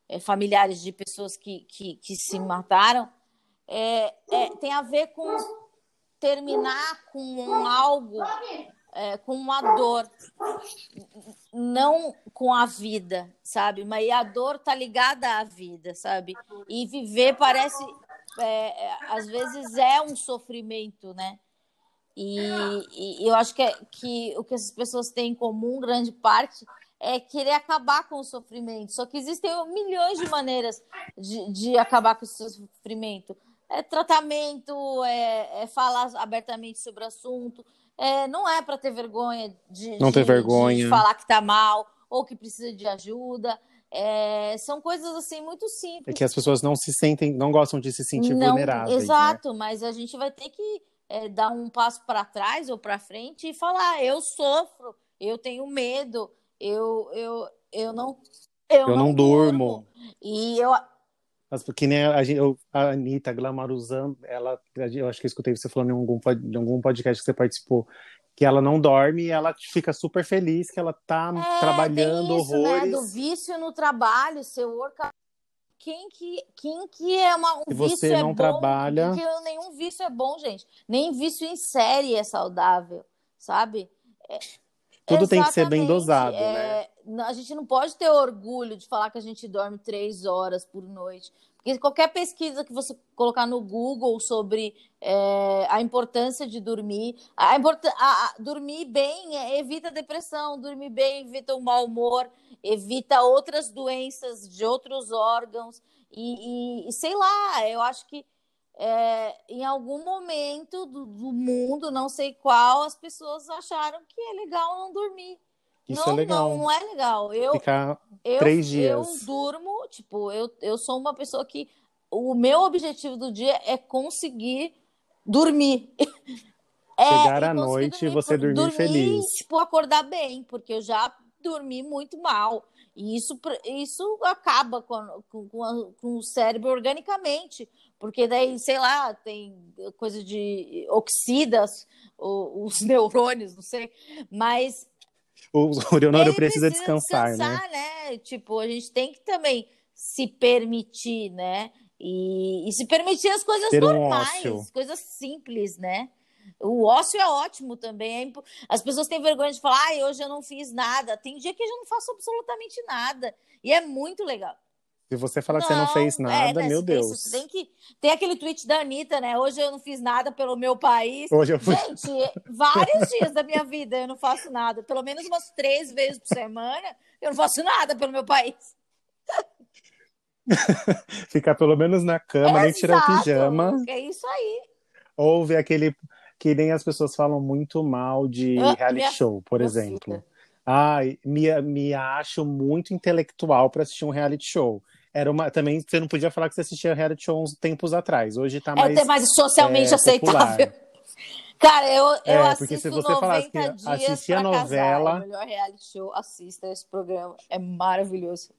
é, familiares de pessoas que, que, que se mataram é, é, tem a ver com terminar com algo é, com uma dor, não com a vida, sabe? Mas a dor tá ligada à vida, sabe? E viver parece, é, é, às vezes é um sofrimento, né? E, e, eu acho que, é, que o que essas pessoas têm em comum, grande parte, é querer acabar com o sofrimento. Só que existem milhões de maneiras de, de acabar com o sofrimento. É tratamento, é, é falar abertamente sobre o assunto, é, não é para ter vergonha de, não de, ter vergonha. de falar que tá mal ou que precisa de ajuda. É, são coisas assim muito simples. É que as pessoas não se sentem, não gostam de se sentir não, vulneráveis. Né? Exato, né? mas a gente vai ter que é, dar um passo para trás ou para frente e falar: eu sofro, eu tenho medo, eu, eu, eu não. Eu, eu não, não durmo. durmo. E eu, mas porque nem a, a Anitta glamorizando, ela, eu acho que eu escutei você falando em algum, em algum podcast que você participou, que ela não dorme e ela fica super feliz que ela tá é, trabalhando isso, horrores. Né? Do vício no trabalho, seu work quem que, quem que é uma, um Se você vício não é trabalha... bom? Porque nenhum vício é bom, gente. Nem vício em série é saudável, sabe? É... Tudo tem que ser bem Exatamente. dosado, né? É, n- A gente não pode ter orgulho de falar que a gente dorme três horas por noite. Porque qualquer pesquisa que você colocar no Google sobre é, a importância de dormir, a a- a- dormir bem é, evita depressão, dormir bem evita o mau humor, evita outras doenças de outros órgãos. E, e- e sei lá, eu acho que é, em algum momento do, do mundo, não sei qual, as pessoas acharam que é legal não dormir. Isso não, é legal. não, não é legal. Eu, Ficar eu, três eu dias. durmo, tipo, eu, eu sou uma pessoa que o meu objetivo do dia é conseguir dormir. É, Chegar à noite e você dormir feliz. Tipo, acordar bem, porque eu já dormi muito mal. E isso, isso acaba com, com, com a- com o cérebro organicamente. Porque daí, sei lá, tem coisa de oxidas o- os neurônios, não sei. Mas O o neurônio ele precisa descansar, né? né? Tipo, a gente tem que também se permitir, né? E, e se permitir as coisas Ter um normais, ócio. coisas simples, né? O ócio é ótimo também. é As pessoas têm vergonha de falar, ai, hoje eu não fiz nada. Tem dia que eu já não faço absolutamente nada. E é muito legal. Se você falar que você não fez é, nada, né, meu Deus. tem que. Tem aquele tweet da Anitta, né? Hoje eu não fiz nada pelo meu país. Hoje eu fui. Gente, vários dias da minha vida eu não faço nada. Pelo menos umas três vezes por semana eu não faço nada pelo meu país. Ficar pelo menos na cama, nem tirar o Exato, pijama. É isso aí. Ou ver aquele. Que nem as pessoas falam muito mal de Ah, reality minha- show, por exemplo. Ai, me, me acho muito intelectual para assistir um reality show. Era uma, também você não podia falar que você assistia reality show uns tempos atrás. Hoje tá É mais. até mais socialmente é, aceitável. popular. Cara, eu, eu É, assisto porque se você 90 falasse que dias assistia pra casar. novela- É o melhor reality show. Assista esse programa. É maravilhoso.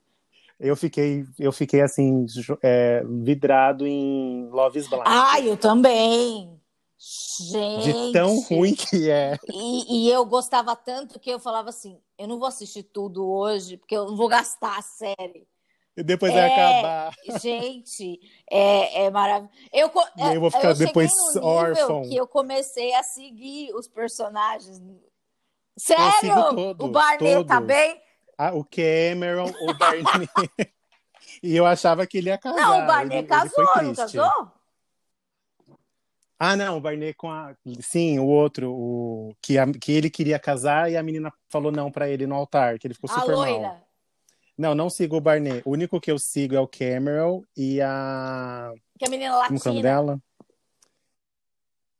Eu fiquei, eu fiquei assim, é, vidrado em Love is Blind. Ah, eu também. Gente. de tão ruim que é. E, e eu gostava tanto que eu falava assim: eu não vou assistir tudo hoje, porque eu não vou gastar a série. E depois É. vai acabar. Gente, é, é maravilhoso. Eu, eu vou ficar cheguei depois órfão. que eu comecei a seguir os personagens. Sério? o Barney tá todos. bem? Ah, o Cameron, o Barney. e eu achava que ele ia casar. Não, o Barney ele, casou, ele não casou? Ah, não, o Barney com a. Sim, o outro, o que, a- que ele queria casar e a menina falou não pra ele no altar, que ele ficou A super mal. Não, não sigo o Barney. O único que eu sigo é o Cameron e a. Que a menina Como que é latina. dela?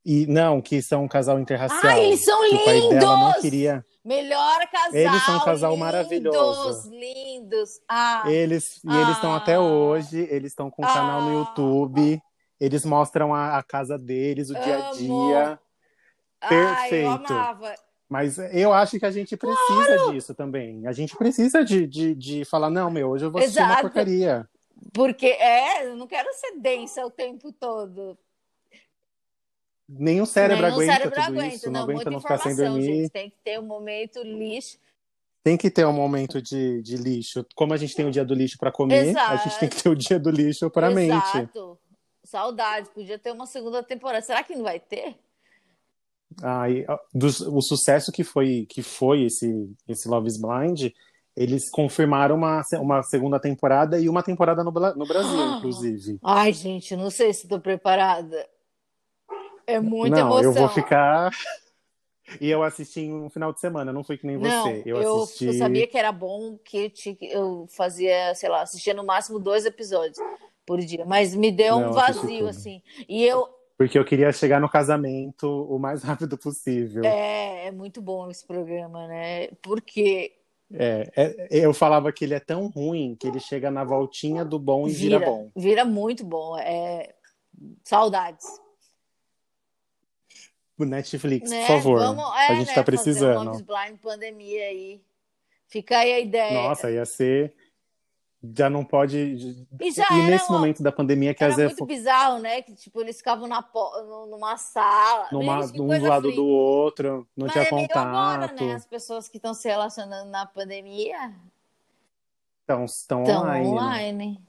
E não, que são um casal interracial. Ah, eles são que O pai dela não lindos! queria. Melhor casal. Eles são um casal lindos, maravilhoso. Lindos. Ah, Eles e eles estão Ah. até hoje. Eles estão com um canal no Ah. YouTube. Eles mostram a, a casa deles, o dia a dia. ai, eu perfeito. amava. Mas eu acho que a gente precisa disso também. A gente precisa de, de, de falar, não, meu, hoje eu vou assistir uma Exato. porcaria. Porque, é, eu não quero ser densa o tempo todo. Nem o cérebro Nem aguenta cérebro tudo aguenta. isso, não, Não, aguenta muita não ficar sem informação, dormir. gente. Tem que ter um momento lixo. Tem que ter um momento de, de lixo. Como a gente tem o dia do lixo para comer, Exato. a gente tem que ter o dia do lixo para a mente. Exato. Saudades. Podia ter uma segunda temporada. Será que não vai ter? Ai, dos- o sucesso que foi que foi esse esse Love is Blind, eles confirmaram uma, uma segunda temporada e uma temporada no, no Brasil, Ah. inclusive. Ai, gente, não sei se estou preparada. É muita não, emoção. eu vou ficar. E eu assisti em um final de semana, não foi que nem Não, você. Eu, eu, assisti. eu sabia que era bom, que eu, fazia, sei lá, assistia no máximo dois episódios por dia, mas me deu Não, um vazio, assim. E eu, Porque eu queria chegar no casamento o mais rápido possível. é, é muito bom esse programa, né? Porque É, é, eu falava que ele é tão ruim que ele chega na voltinha do bom e vira, vira, bom. vira muito bom. É... Saudades. O Netflix, né? por favor. Vamos, a é, gente né, tá fazer um precisando. Love is Blind pandemia aí. Fica aí a ideia. Nossa, ia ser. Já não pode. E já e nesse uma- momento da pandemia, que Era às vezes muito bizarro, né? Que tipo, eles ficavam na, numa sala. numa, que um do lado freak. do outro, não Mas tinha é meio agora, contato. né? As pessoas que estão se relacionando na pandemia estão estão online. né? online.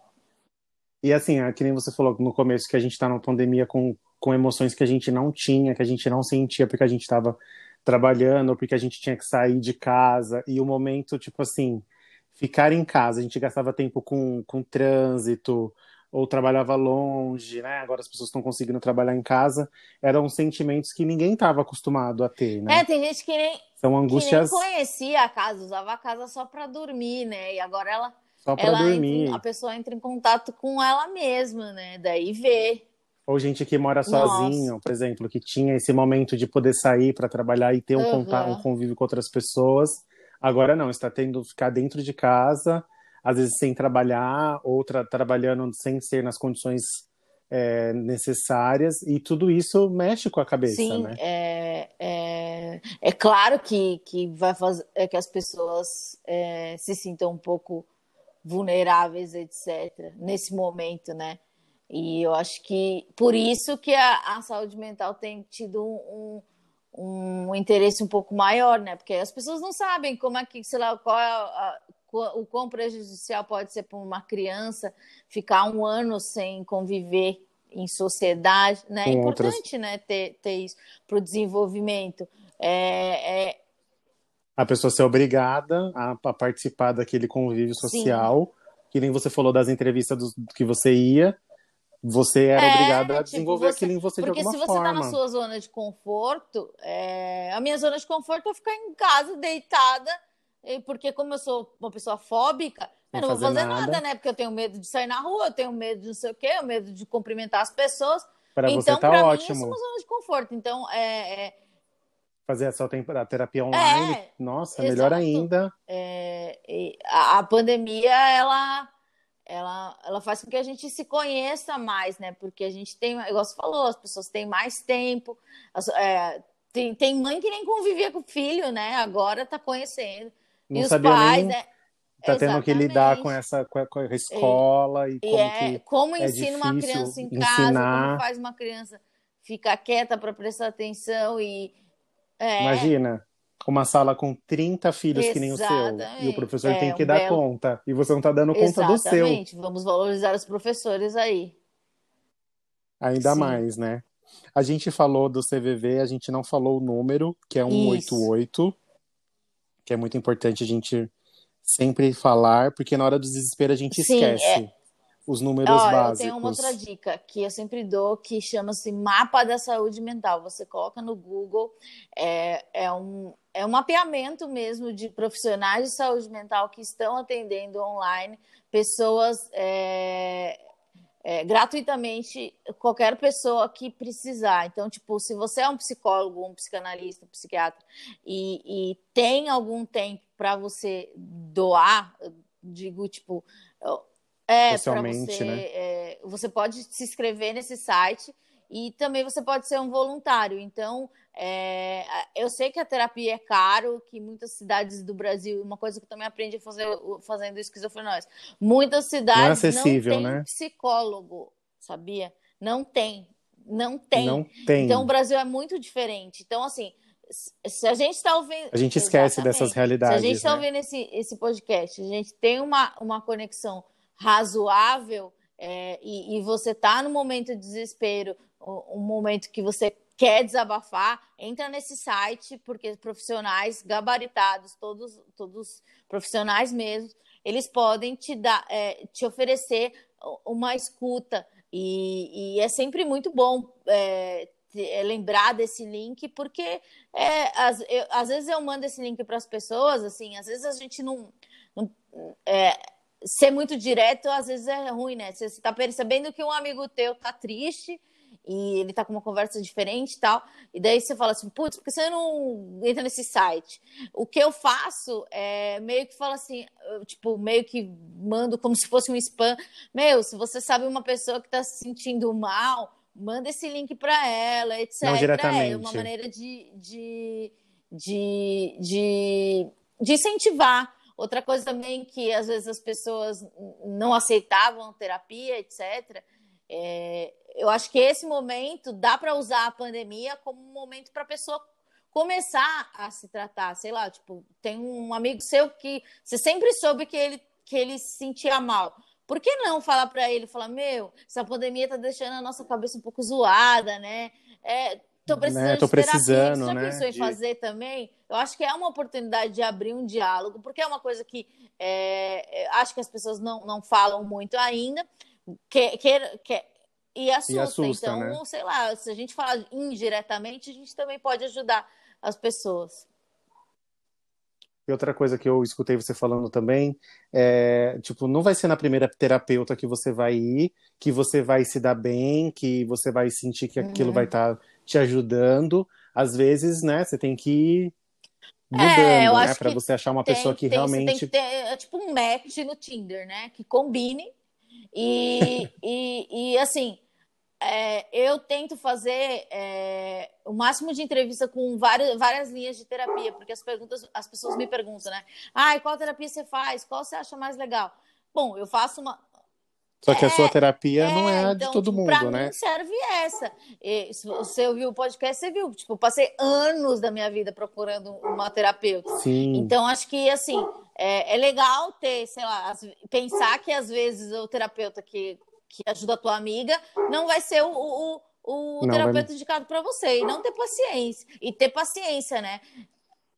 E assim, é que nem você falou no começo que a gente tá numa pandemia com, com emoções que a gente não tinha, que a gente não sentia, porque a gente tava trabalhando, porque a gente tinha que sair de casa, e o momento, tipo assim, ficar em casa, a gente gastava tempo com, com trânsito, ou trabalhava longe, né? Agora as pessoas estão conseguindo trabalhar em casa. Eram sentimentos que ninguém estava acostumado a ter, né? É, tem gente que nem, São angústias que nem conhecia a casa, usava a casa só para dormir, né? E agora ela, só para ela dormir. entra, a pessoa entra em contato com ela mesma, né? Daí vê. Ou gente que mora Nossa. sozinho, por exemplo, que tinha esse momento de poder sair para trabalhar e ter um, Uhum. contato, um convívio com outras pessoas. Agora não, está tendo que ficar dentro de casa, às vezes sem trabalhar, ou tra- trabalhando sem ser nas condições é, necessárias, e tudo isso mexe com a cabeça, Sim, né? é, é, é claro que, que vai fazer é que as pessoas é, se sintam um pouco vulneráveis, etc., nesse momento, né? E eu acho que por isso que a, a saúde mental tem tido um, um, um interesse um pouco maior, né? Porque as pessoas não sabem como é que, sei lá, qual é a- a- o quão prejudicial pode ser para uma criança ficar um ano sem conviver em sociedade, né? É Com outras- importante, né, ter, ter isso para o desenvolvimento. É, é, A pessoa ser obrigada a, a participar daquele convívio social, que nem você falou das entrevistas dos- que você ia, você era É, obrigada a tipo, desenvolver você- aquilo em você de Porque alguma se você está forma. na sua zona de conforto, é, a minha zona de conforto é ficar em casa, deitada, porque como eu sou uma pessoa fóbica, Sem eu não vou fazer nada. nada. né? Porque eu tenho medo de sair na rua, eu tenho medo de não sei o quê, eu tenho medo de cumprimentar as pessoas. Para você então, tá pra mim, ótimo. isso é uma zona de conforto. Então, é, é, Fazer essa terapia online, É, nossa, melhor exato. ainda. é, a, a pandemia, ela, ela, ela faz com que a gente se conheça mais, né? Porque a gente tem, igual você falou, as pessoas têm mais tempo. as- é, tem, tem mãe que nem convivia com o filho, né? Agora tá conhecendo. Não e os pais, nem né? tá tendo que lidar Exatamente. com essa com a, escola e, E como é como é ensina uma criança em casa, ensinar. como faz uma criança ficar quieta para prestar atenção e é, imagina uma sala com 30 filhos que nem o seu e o Exatamente. professor É, tem que um dar belo- conta e você não tá dando conta do seu exatamente. Vamos valorizar os professores aí. ainda Sim. mais, né? A gente falou do CVV, a gente não falou o número, que é Isso. 188, que é muito importante a gente sempre falar, porque na hora do desespero a gente Sim, esquece é. os números eu básicos. tenho uma outra dica que eu sempre dou, que chama-se Mapa da Saúde Mental. Você coloca no Google, é, é, um, é um mapeamento mesmo de profissionais de saúde mental que estão atendendo online pessoas é, é, gratuitamente, qualquer pessoa que precisar. Então, tipo, se você é um psicólogo, um psicanalista, um psiquiatra e, e tem algum tempo para você doar, digo, tipo, é, para você, né? é, você pode se inscrever nesse site e também você pode ser um voluntário. Então, é, eu sei que a terapia é caro, que muitas cidades do Brasil, uma coisa que eu também aprendi a fazer, fazendo esquizofrenóis, muitas cidades Não é acessível, não têm né? psicólogo, sabia? Não tem, não tem. Não tem. Então, o Brasil é muito diferente. Então, assim, se a gente está ouvindo. A gente esquece Exatamente. dessas realidades. Se a gente está né? ouvindo esse, esse podcast, a gente tem uma, uma conexão razoável é, e, e você está no momento de desespero, um momento que você quer desabafar, entra nesse site, porque profissionais gabaritados, todos, todos profissionais mesmo, eles podem te dar, é, te oferecer uma escuta. E, e é sempre muito bom é, lembrar desse link, porque é, às, eu, às, vezes eu mando esse link para as pessoas, assim, às vezes a gente não. não é, ser muito direto, às vezes é ruim, né? Você está percebendo que um amigo teu tá triste e ele tá com uma conversa diferente e tal, e daí você fala assim, putz, por que você não entra nesse site? O que eu faço é meio que falo assim, eu, tipo, meio que mando como se fosse um spam. Meu, se você sabe uma pessoa que tá se sentindo mal, manda esse link para ela, etc. Não diretamente. É uma maneira de, de, de, de, de incentivar. Outra coisa também que às vezes as pessoas não aceitavam terapia, etc. É, eu acho que esse momento dá para usar a pandemia como um momento para a pessoa começar a se tratar. Sei lá, tipo, tem um amigo seu que você sempre soube que ele, que ele se sentia mal. Por que não falar para ele, falar, meu, essa pandemia tá deixando a nossa cabeça um pouco zoada, né? É, tô precisando, né? tô precisando de terapia. Já né? pensou em de... fazer também? Eu acho que é uma oportunidade de abrir um diálogo, porque é uma coisa que é, acho que as pessoas não, não falam muito ainda, que, que, que, e assusta. E assusta então, né? sei lá, se a gente falar indiretamente, a gente também pode ajudar as pessoas. E outra coisa que eu escutei você falando também é, tipo, não vai ser na primeira terapeuta que você vai ir, que você vai se dar bem, que você vai sentir que aquilo uhum. vai estar tá te ajudando. Às vezes, né, você tem que ir é, mudando, é, né, para você achar uma tem, pessoa que tem, realmente tem que ter, é, tipo um match no Tinder, né, que combine e, e, e assim, é, eu tento fazer é, o máximo de entrevista com várias, várias linhas de terapia, porque as, perguntas, as pessoas me perguntam, né? Ah, qual terapia você faz? Qual você acha mais legal? Bom, eu faço uma. Só que é, a sua terapia é, não é a então, de todo tipo, mundo, pra né? Mim serve essa. E, se você ouviu o podcast, você viu. Tipo, passei anos da minha vida procurando uma terapeuta. Sim. Então, acho que, assim, é, é legal ter, sei lá, pensar que às vezes o terapeuta que que ajuda a tua amiga, não vai ser o, o, o terapeuta vai... indicado para você. E não ter paciência. E ter paciência, né?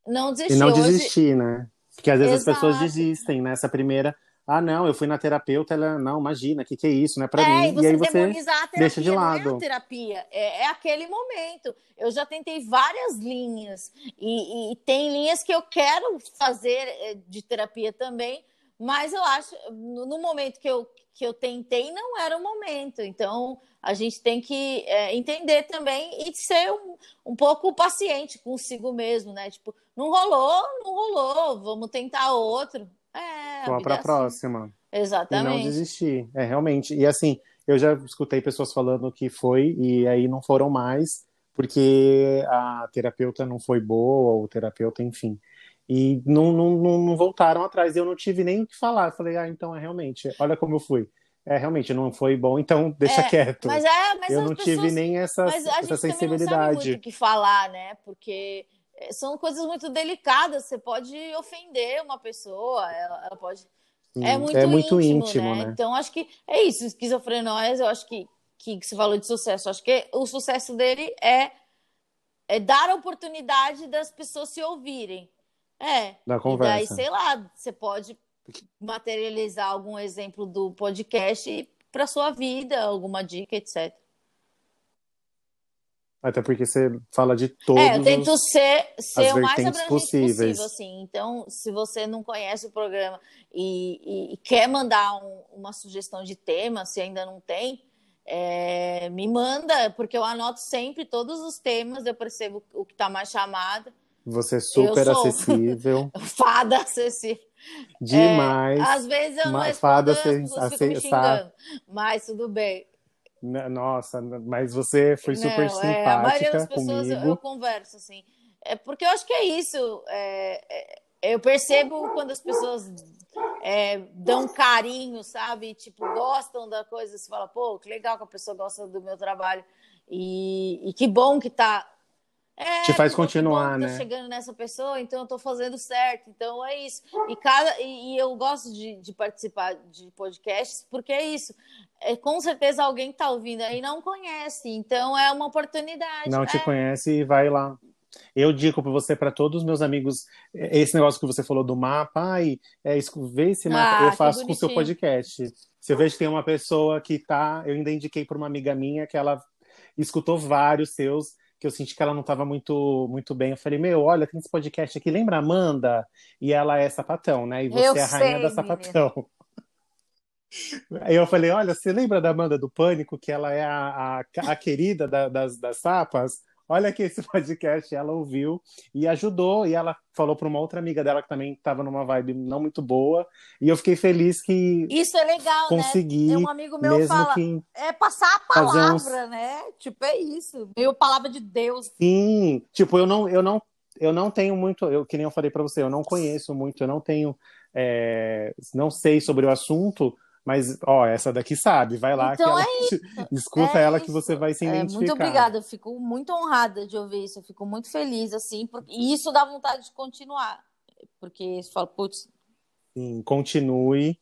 Não desistir. E não desistir, Hoje... né? Porque às vezes Exato. as pessoas desistem nessa primeira. Ah, não, eu fui na terapeuta, ela, não, imagina, o que, que é isso, não é pra é, mim. E, e aí você terapia, deixa de lado. Não é a terapia, é, é, aquele momento. Eu já tentei várias linhas, e, e, tem linhas que eu quero fazer eh, de terapia também, mas eu acho, no momento que eu, que eu tentei não era o momento. Então, a gente tem que é, entender também e ser um, um pouco paciente consigo mesmo, né? Tipo, não rolou, não rolou, vamos tentar outro. É, Vamos para a próxima. Exatamente. E não desistir. É, realmente. E assim, eu já escutei pessoas falando que foi e aí não foram mais porque a terapeuta não foi boa, ou o terapeuta, enfim. E não, não, não, voltaram atrás. Eu não tive nem o que falar. falei, ah, então é realmente, olha como eu fui. É, realmente não foi bom, então deixa é, quieto. Mas é, mas eu não pessoas, tive nem essa, essa sensibilidade. Não sabe muito o que falar, né? Porque são coisas muito delicadas. Você pode ofender uma pessoa, ela, ela pode. é muito, é muito íntimo, íntimo né? né? Então acho que é isso. Esquizofrenóis, eu acho que, que, que você falou de sucesso. Acho que o sucesso dele é, é dar a oportunidade das pessoas se ouvirem. É. Da conversa. E daí, sei lá, você pode materializar algum exemplo do podcast para sua vida, alguma dica, etc. Até porque você fala de todos É, eu tento ser, ser o mais abrangente possíveis. possível, assim. Então, se você não conhece o programa e, e, e quer mandar um, uma sugestão de tema, se ainda não tem, é, me manda, porque eu anoto sempre todos os temas, eu percebo o que está mais chamado. Você é super acessível. Fada acessível. Demais. É, às vezes eu não respondo, fada acessível. mas tudo bem. Nossa, mas você foi super não, simpática é, a maioria das pessoas eu, eu, converso assim. É porque eu acho que é isso. É, é, eu percebo quando as pessoas é, dão carinho, sabe? Tipo, gostam da coisa. Você fala, pô, que legal que a pessoa gosta do meu trabalho. E, e que bom que tá é, te faz continuar, né? Tô chegando nessa pessoa, então eu tô fazendo certo. Então é isso. E cada e, e eu gosto de, de, participar de podcasts porque é isso. É, com certeza alguém tá ouvindo aí não conhece, então é uma oportunidade. Não é. te conhece e vai lá. Eu digo para você, para todos os meus amigos, esse negócio que você falou do mapa, ai, é, vê esse mapa, ah, eu faço com o seu podcast. Se eu vejo que tem uma pessoa que tá, eu ainda indiquei para uma amiga minha que ela escutou vários seus que eu senti que ela não estava muito, muito bem. Eu falei, meu, olha, tem esse podcast aqui, lembra Amanda? E ela é sapatão, né? E você eu é a rainha sei, da sapatão. Aí eu falei, olha, você lembra da Amanda do Pânico, que ela é a, a, a querida da, das, das sapas? Olha aqui esse podcast, ela ouviu e ajudou, e ela falou para uma outra amiga dela que também estava numa vibe não muito boa, e eu fiquei feliz que Isso é legal, né? consegui, né? Um amigo meu mesmo fala, que é passar a palavra, uns... né? Tipo, é isso, meio palavra de Deus. Sim, tipo, eu não eu não eu não tenho muito, eu que nem eu falei para você, eu não conheço muito, eu não tenho é, não sei sobre o assunto, mas, ó, essa daqui sabe, vai lá então ela é escuta é ela isso. que você vai se identificar. É, muito obrigada, eu fico muito honrada de ouvir isso, eu fico muito feliz, assim, porque... e isso dá vontade de continuar, porque você fala, putz... Sim, continue,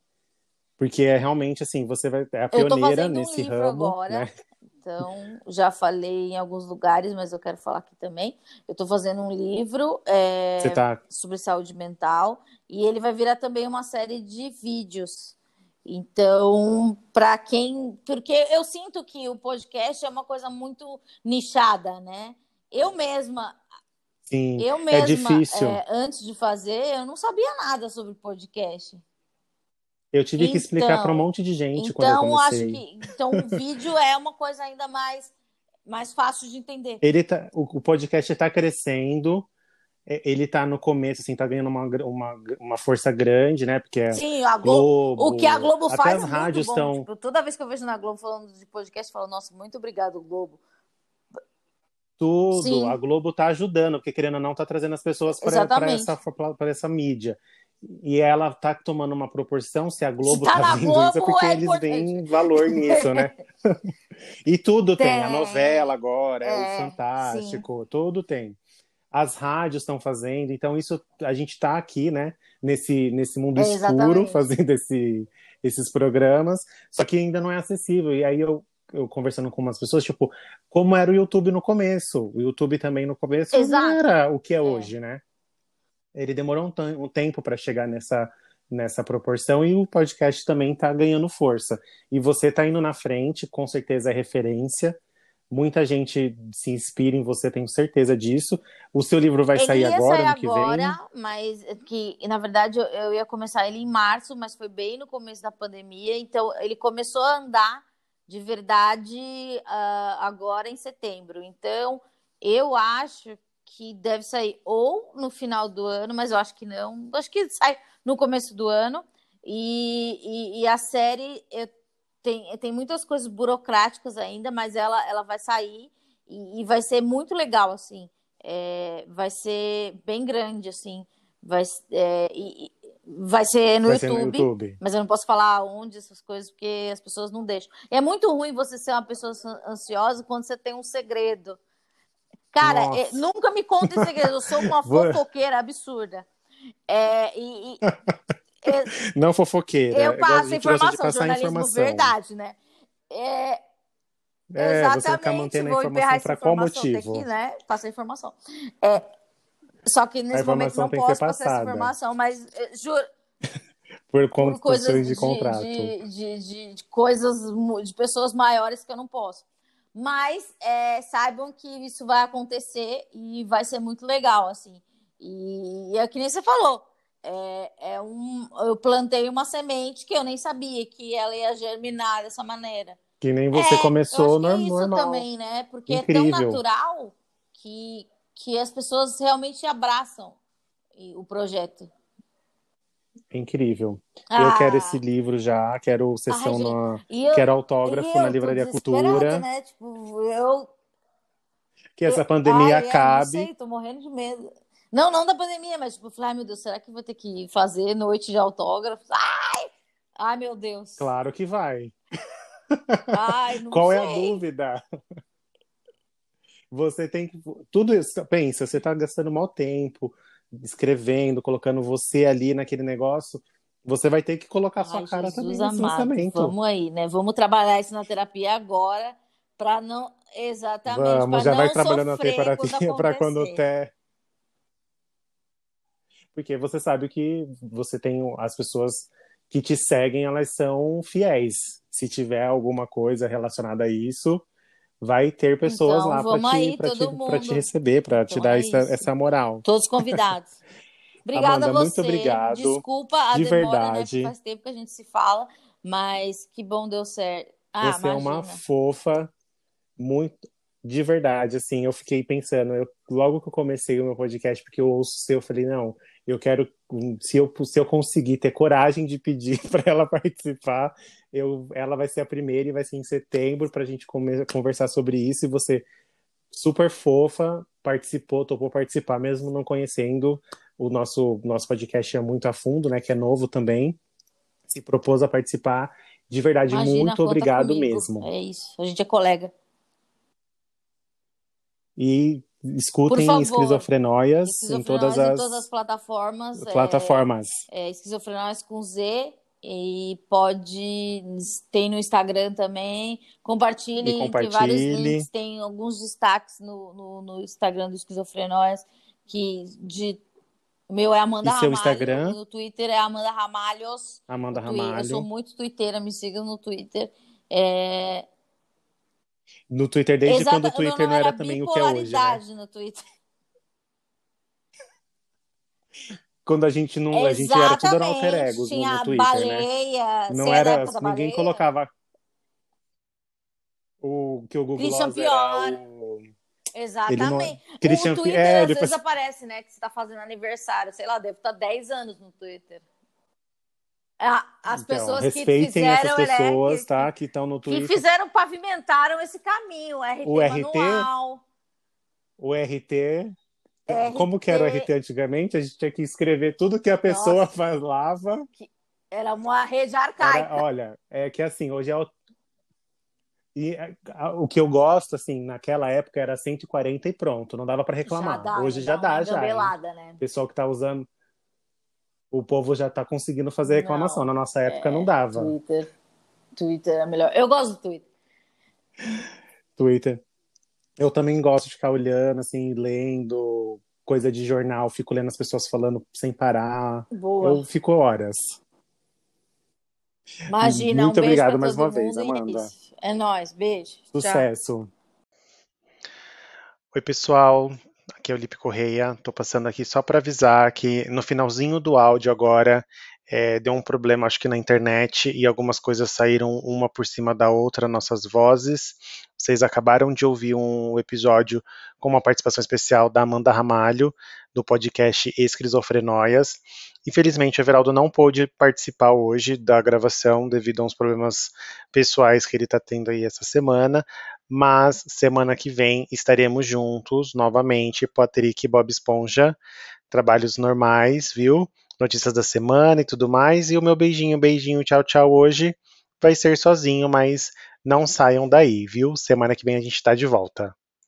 porque é realmente, assim, você vai, é a pioneira nesse um ramo, agora, né? então já falei em alguns lugares, mas eu quero falar aqui também. Eu estou fazendo um livro é, tá... sobre saúde mental e ele vai virar também uma série de vídeos. Então, para quem. Porque eu sinto que o podcast é uma coisa muito nichada, né? Eu mesma. Sim, eu é mesma, é difícil. É, antes de fazer, eu não sabia nada sobre podcast. Eu tive então, que explicar para um monte de gente então, quando eu comecei. Acho que, então, o vídeo é uma coisa ainda mais, mais fácil de entender. Ele tá, o, o podcast está crescendo, ele está no começo, assim, tá ganhando uma, uma, uma força grande, né? Porque é Sim, a Globo, Globo o que a Globo até faz as é rádios bom. estão. Tipo, toda vez que eu vejo na Globo falando de podcast, eu falo, nossa, muito obrigado, Globo. Tudo, Sim. a Globo tá ajudando, porque querendo ou não, tá trazendo as pessoas para essa, pra essa mídia. E ela tá tomando uma proporção, se a Globo Se tá tá, vendo Globo, isso, é porque é eles importante. veem valor nisso, né? e tudo tem, a Tem. novela agora, é, É, o Fantástico, tudo tem. As rádios estão fazendo, então isso a gente tá aqui, né? Nesse, nesse mundo É, escuro, fazendo esse, esses programas, só que ainda não é acessível. E aí eu, eu conversando com umas pessoas, tipo, como era o YouTube no começo? O YouTube também no começo Exato. não era o que é, hoje, né? Ele demorou um, um tempo para chegar nessa, nessa proporção e o podcast também está ganhando força. E você está indo na frente, com certeza é referência. Muita gente se inspira em você, tenho certeza disso. O seu livro vai Ele sair agora, sair ano que vem? agora, mas que na verdade eu, eu ia começar ele em março, mas foi bem no começo da pandemia, então ele começou a andar de verdade ah, agora em setembro. Então eu acho que deve sair ou no final do ano, mas eu acho que não. Acho que sai no começo do ano. E, e, e a série eu, tem, tem muitas coisas burocráticas ainda, mas ela, ela vai sair e, e vai ser muito legal, assim. É, vai ser bem grande, assim. Vai, é, e, vai ser no Vai ser YouTube. no YouTube. Mas eu não posso falar onde essas coisas, porque as pessoas não deixam. É muito ruim você ser uma pessoa ansiosa quando você tem um segredo. Cara, é, nunca me conta segredo. Eu sou uma fofoqueira absurda. É, e, e- Não fofoqueira. eu passo informação, jornalismo informação. verdade, né? É, É, você exatamente. ficar mantendo a vou emperrar informação para qual motivo? que, né, passar a informação. É, só que nesse momento não posso passar essa informação, mas eh, juro, Por por coisas de de, contrato. de, de, de- de coisas de pessoas maiores que eu não posso. Mas é, saibam que isso vai acontecer e vai ser muito legal, assim. E é que nem você falou. É, é um, eu plantei uma semente que eu nem sabia que ela ia germinar dessa maneira. Que nem você É, começou eu acho que é no- isso normal. também, né? Porque é Incrível. tão natural que, que as pessoas realmente abraçam o projeto. Incrível. Ah, Eu quero esse livro já, quero sessão na. eu- Quero autógrafo eu na Livraria Cultura. Né? Tipo, eu. Que essa eu- pandemia Ai, é, acabe. não sei, tô morrendo de medo. Não, não da pandemia, mas tipo, eu falei, ai meu Deus, será que vou ter que fazer noite de autógrafos? Ai! Ai, meu Deus. Claro que vai. Ai, não Qual sei. é a dúvida? Você tem que. Tudo isso. Pensa, você está gastando mau tempo escrevendo, colocando você ali naquele negócio. Você vai ter que colocar sua Ai, cara Jesus também nesse amado, lançamento. Vamos aí, né? Vamos trabalhar isso na terapia agora para não exatamente Vamos, já não vai trabalhando sofrer terapia para quando até. Porque você sabe que você tem as pessoas que te seguem, elas são fiéis. Se tiver alguma coisa relacionada a isso, vai ter pessoas Então, lá para te, pra te, pra te receber, para te Então dar é essa, essa moral. Todos convidados. Obrigada Amanda, a muito você. obrigado. Desculpa a De demora, né? verdade. Porque faz tempo que a gente se fala, mas que bom deu certo. Ah, Você é uma imagina. fofa, muito de verdade, assim, eu fiquei pensando, eu, logo que eu comecei o meu podcast, porque eu ouço o seu, eu falei, não, eu quero, se eu, se eu conseguir ter coragem de pedir para ela participar, eu, ela vai ser a primeira e vai ser em setembro para a gente come- conversar sobre isso, e você, super fofa, participou, topou participar, mesmo não conhecendo o nosso, nosso podcast é muito a fundo, né, que é novo também, se propôs a participar, de verdade, Imagina, muito obrigado comigo. mesmo. É isso. A gente é colega. E escutem favor. Esquizofrenóias em todas as, em todas as plataformas. é, plataformas. É, Esquizofrenóis com Z E pode. Tem no Instagram também. Compartilhe, compartilhe. tem vários links, tem alguns destaques no, no, no Instagram do Esquizofrenóias, que de. O meu é Amanda e Ramalho. Instagram? No Twitter é Amanda Ramalhos. Amanda Ramalho. Eu sou muito twitteira, me sigam no Twitter. É... No Twitter, desde Exato, quando o Twitter não, não era, era também o que é hoje. Né? no Twitter. quando a gente não. Exatamente. A gente era tudo era alter egos Tinha no, no Twitter, né? baleia, né? Não era. Ninguém baleia. colocava. O que o Google Christian Pior. O... Exatamente. Não... Christian... O Twitter é, às depois... vezes aparece, né? Que você tá fazendo aniversário. Sei lá, deve estar 10 anos no Twitter. As então, pessoas respeitem que fizeram, essas né, pessoas, né, tá? Que estão no Twitter. Que fizeram, pavimentaram esse caminho. O RT, o RT manual. O RT RT... Como que era o RT antigamente? A gente tinha que escrever tudo que a pessoa Nossa. falava. Era uma rede arcaica. Era, olha, é que assim, hoje é o... E o que eu gosto, assim, naquela época era 140 e pronto, não dava para reclamar. Já dá, hoje já dá, já. Né? O pessoal que tá usando. O povo já tá conseguindo fazer reclamação. Não, Na nossa época é... não dava. Twitter. Twitter é melhor. Eu gosto do Twitter. Twitter. Eu também gosto de ficar olhando, assim, lendo coisa de jornal, fico lendo as pessoas falando sem parar. Boa. Eu fico horas. Imagina, Muito um obrigado mais uma vez, Amanda. É nóis, beijo. Sucesso. Tchau. Oi, pessoal. Aqui é o Lipe Correia. Tô passando aqui só para avisar que no finalzinho do áudio agora é, deu um problema, acho que na internet, e algumas coisas saíram uma por cima da outra, nossas vozes. Vocês acabaram de ouvir um episódio com uma participação especial da Amanda Ramalho, do podcast Esquizofrenóias. Infelizmente, o Everaldo não pôde participar hoje da gravação devido a uns problemas pessoais que ele está tendo aí essa semana, mas semana que vem estaremos juntos novamente, Patrick e Bob Esponja, trabalhos normais, viu? notícias da semana e tudo mais. E o meu beijinho, beijinho, tchau, tchau hoje vai ser sozinho, mas não saiam daí, viu? Semana que vem a gente está de volta.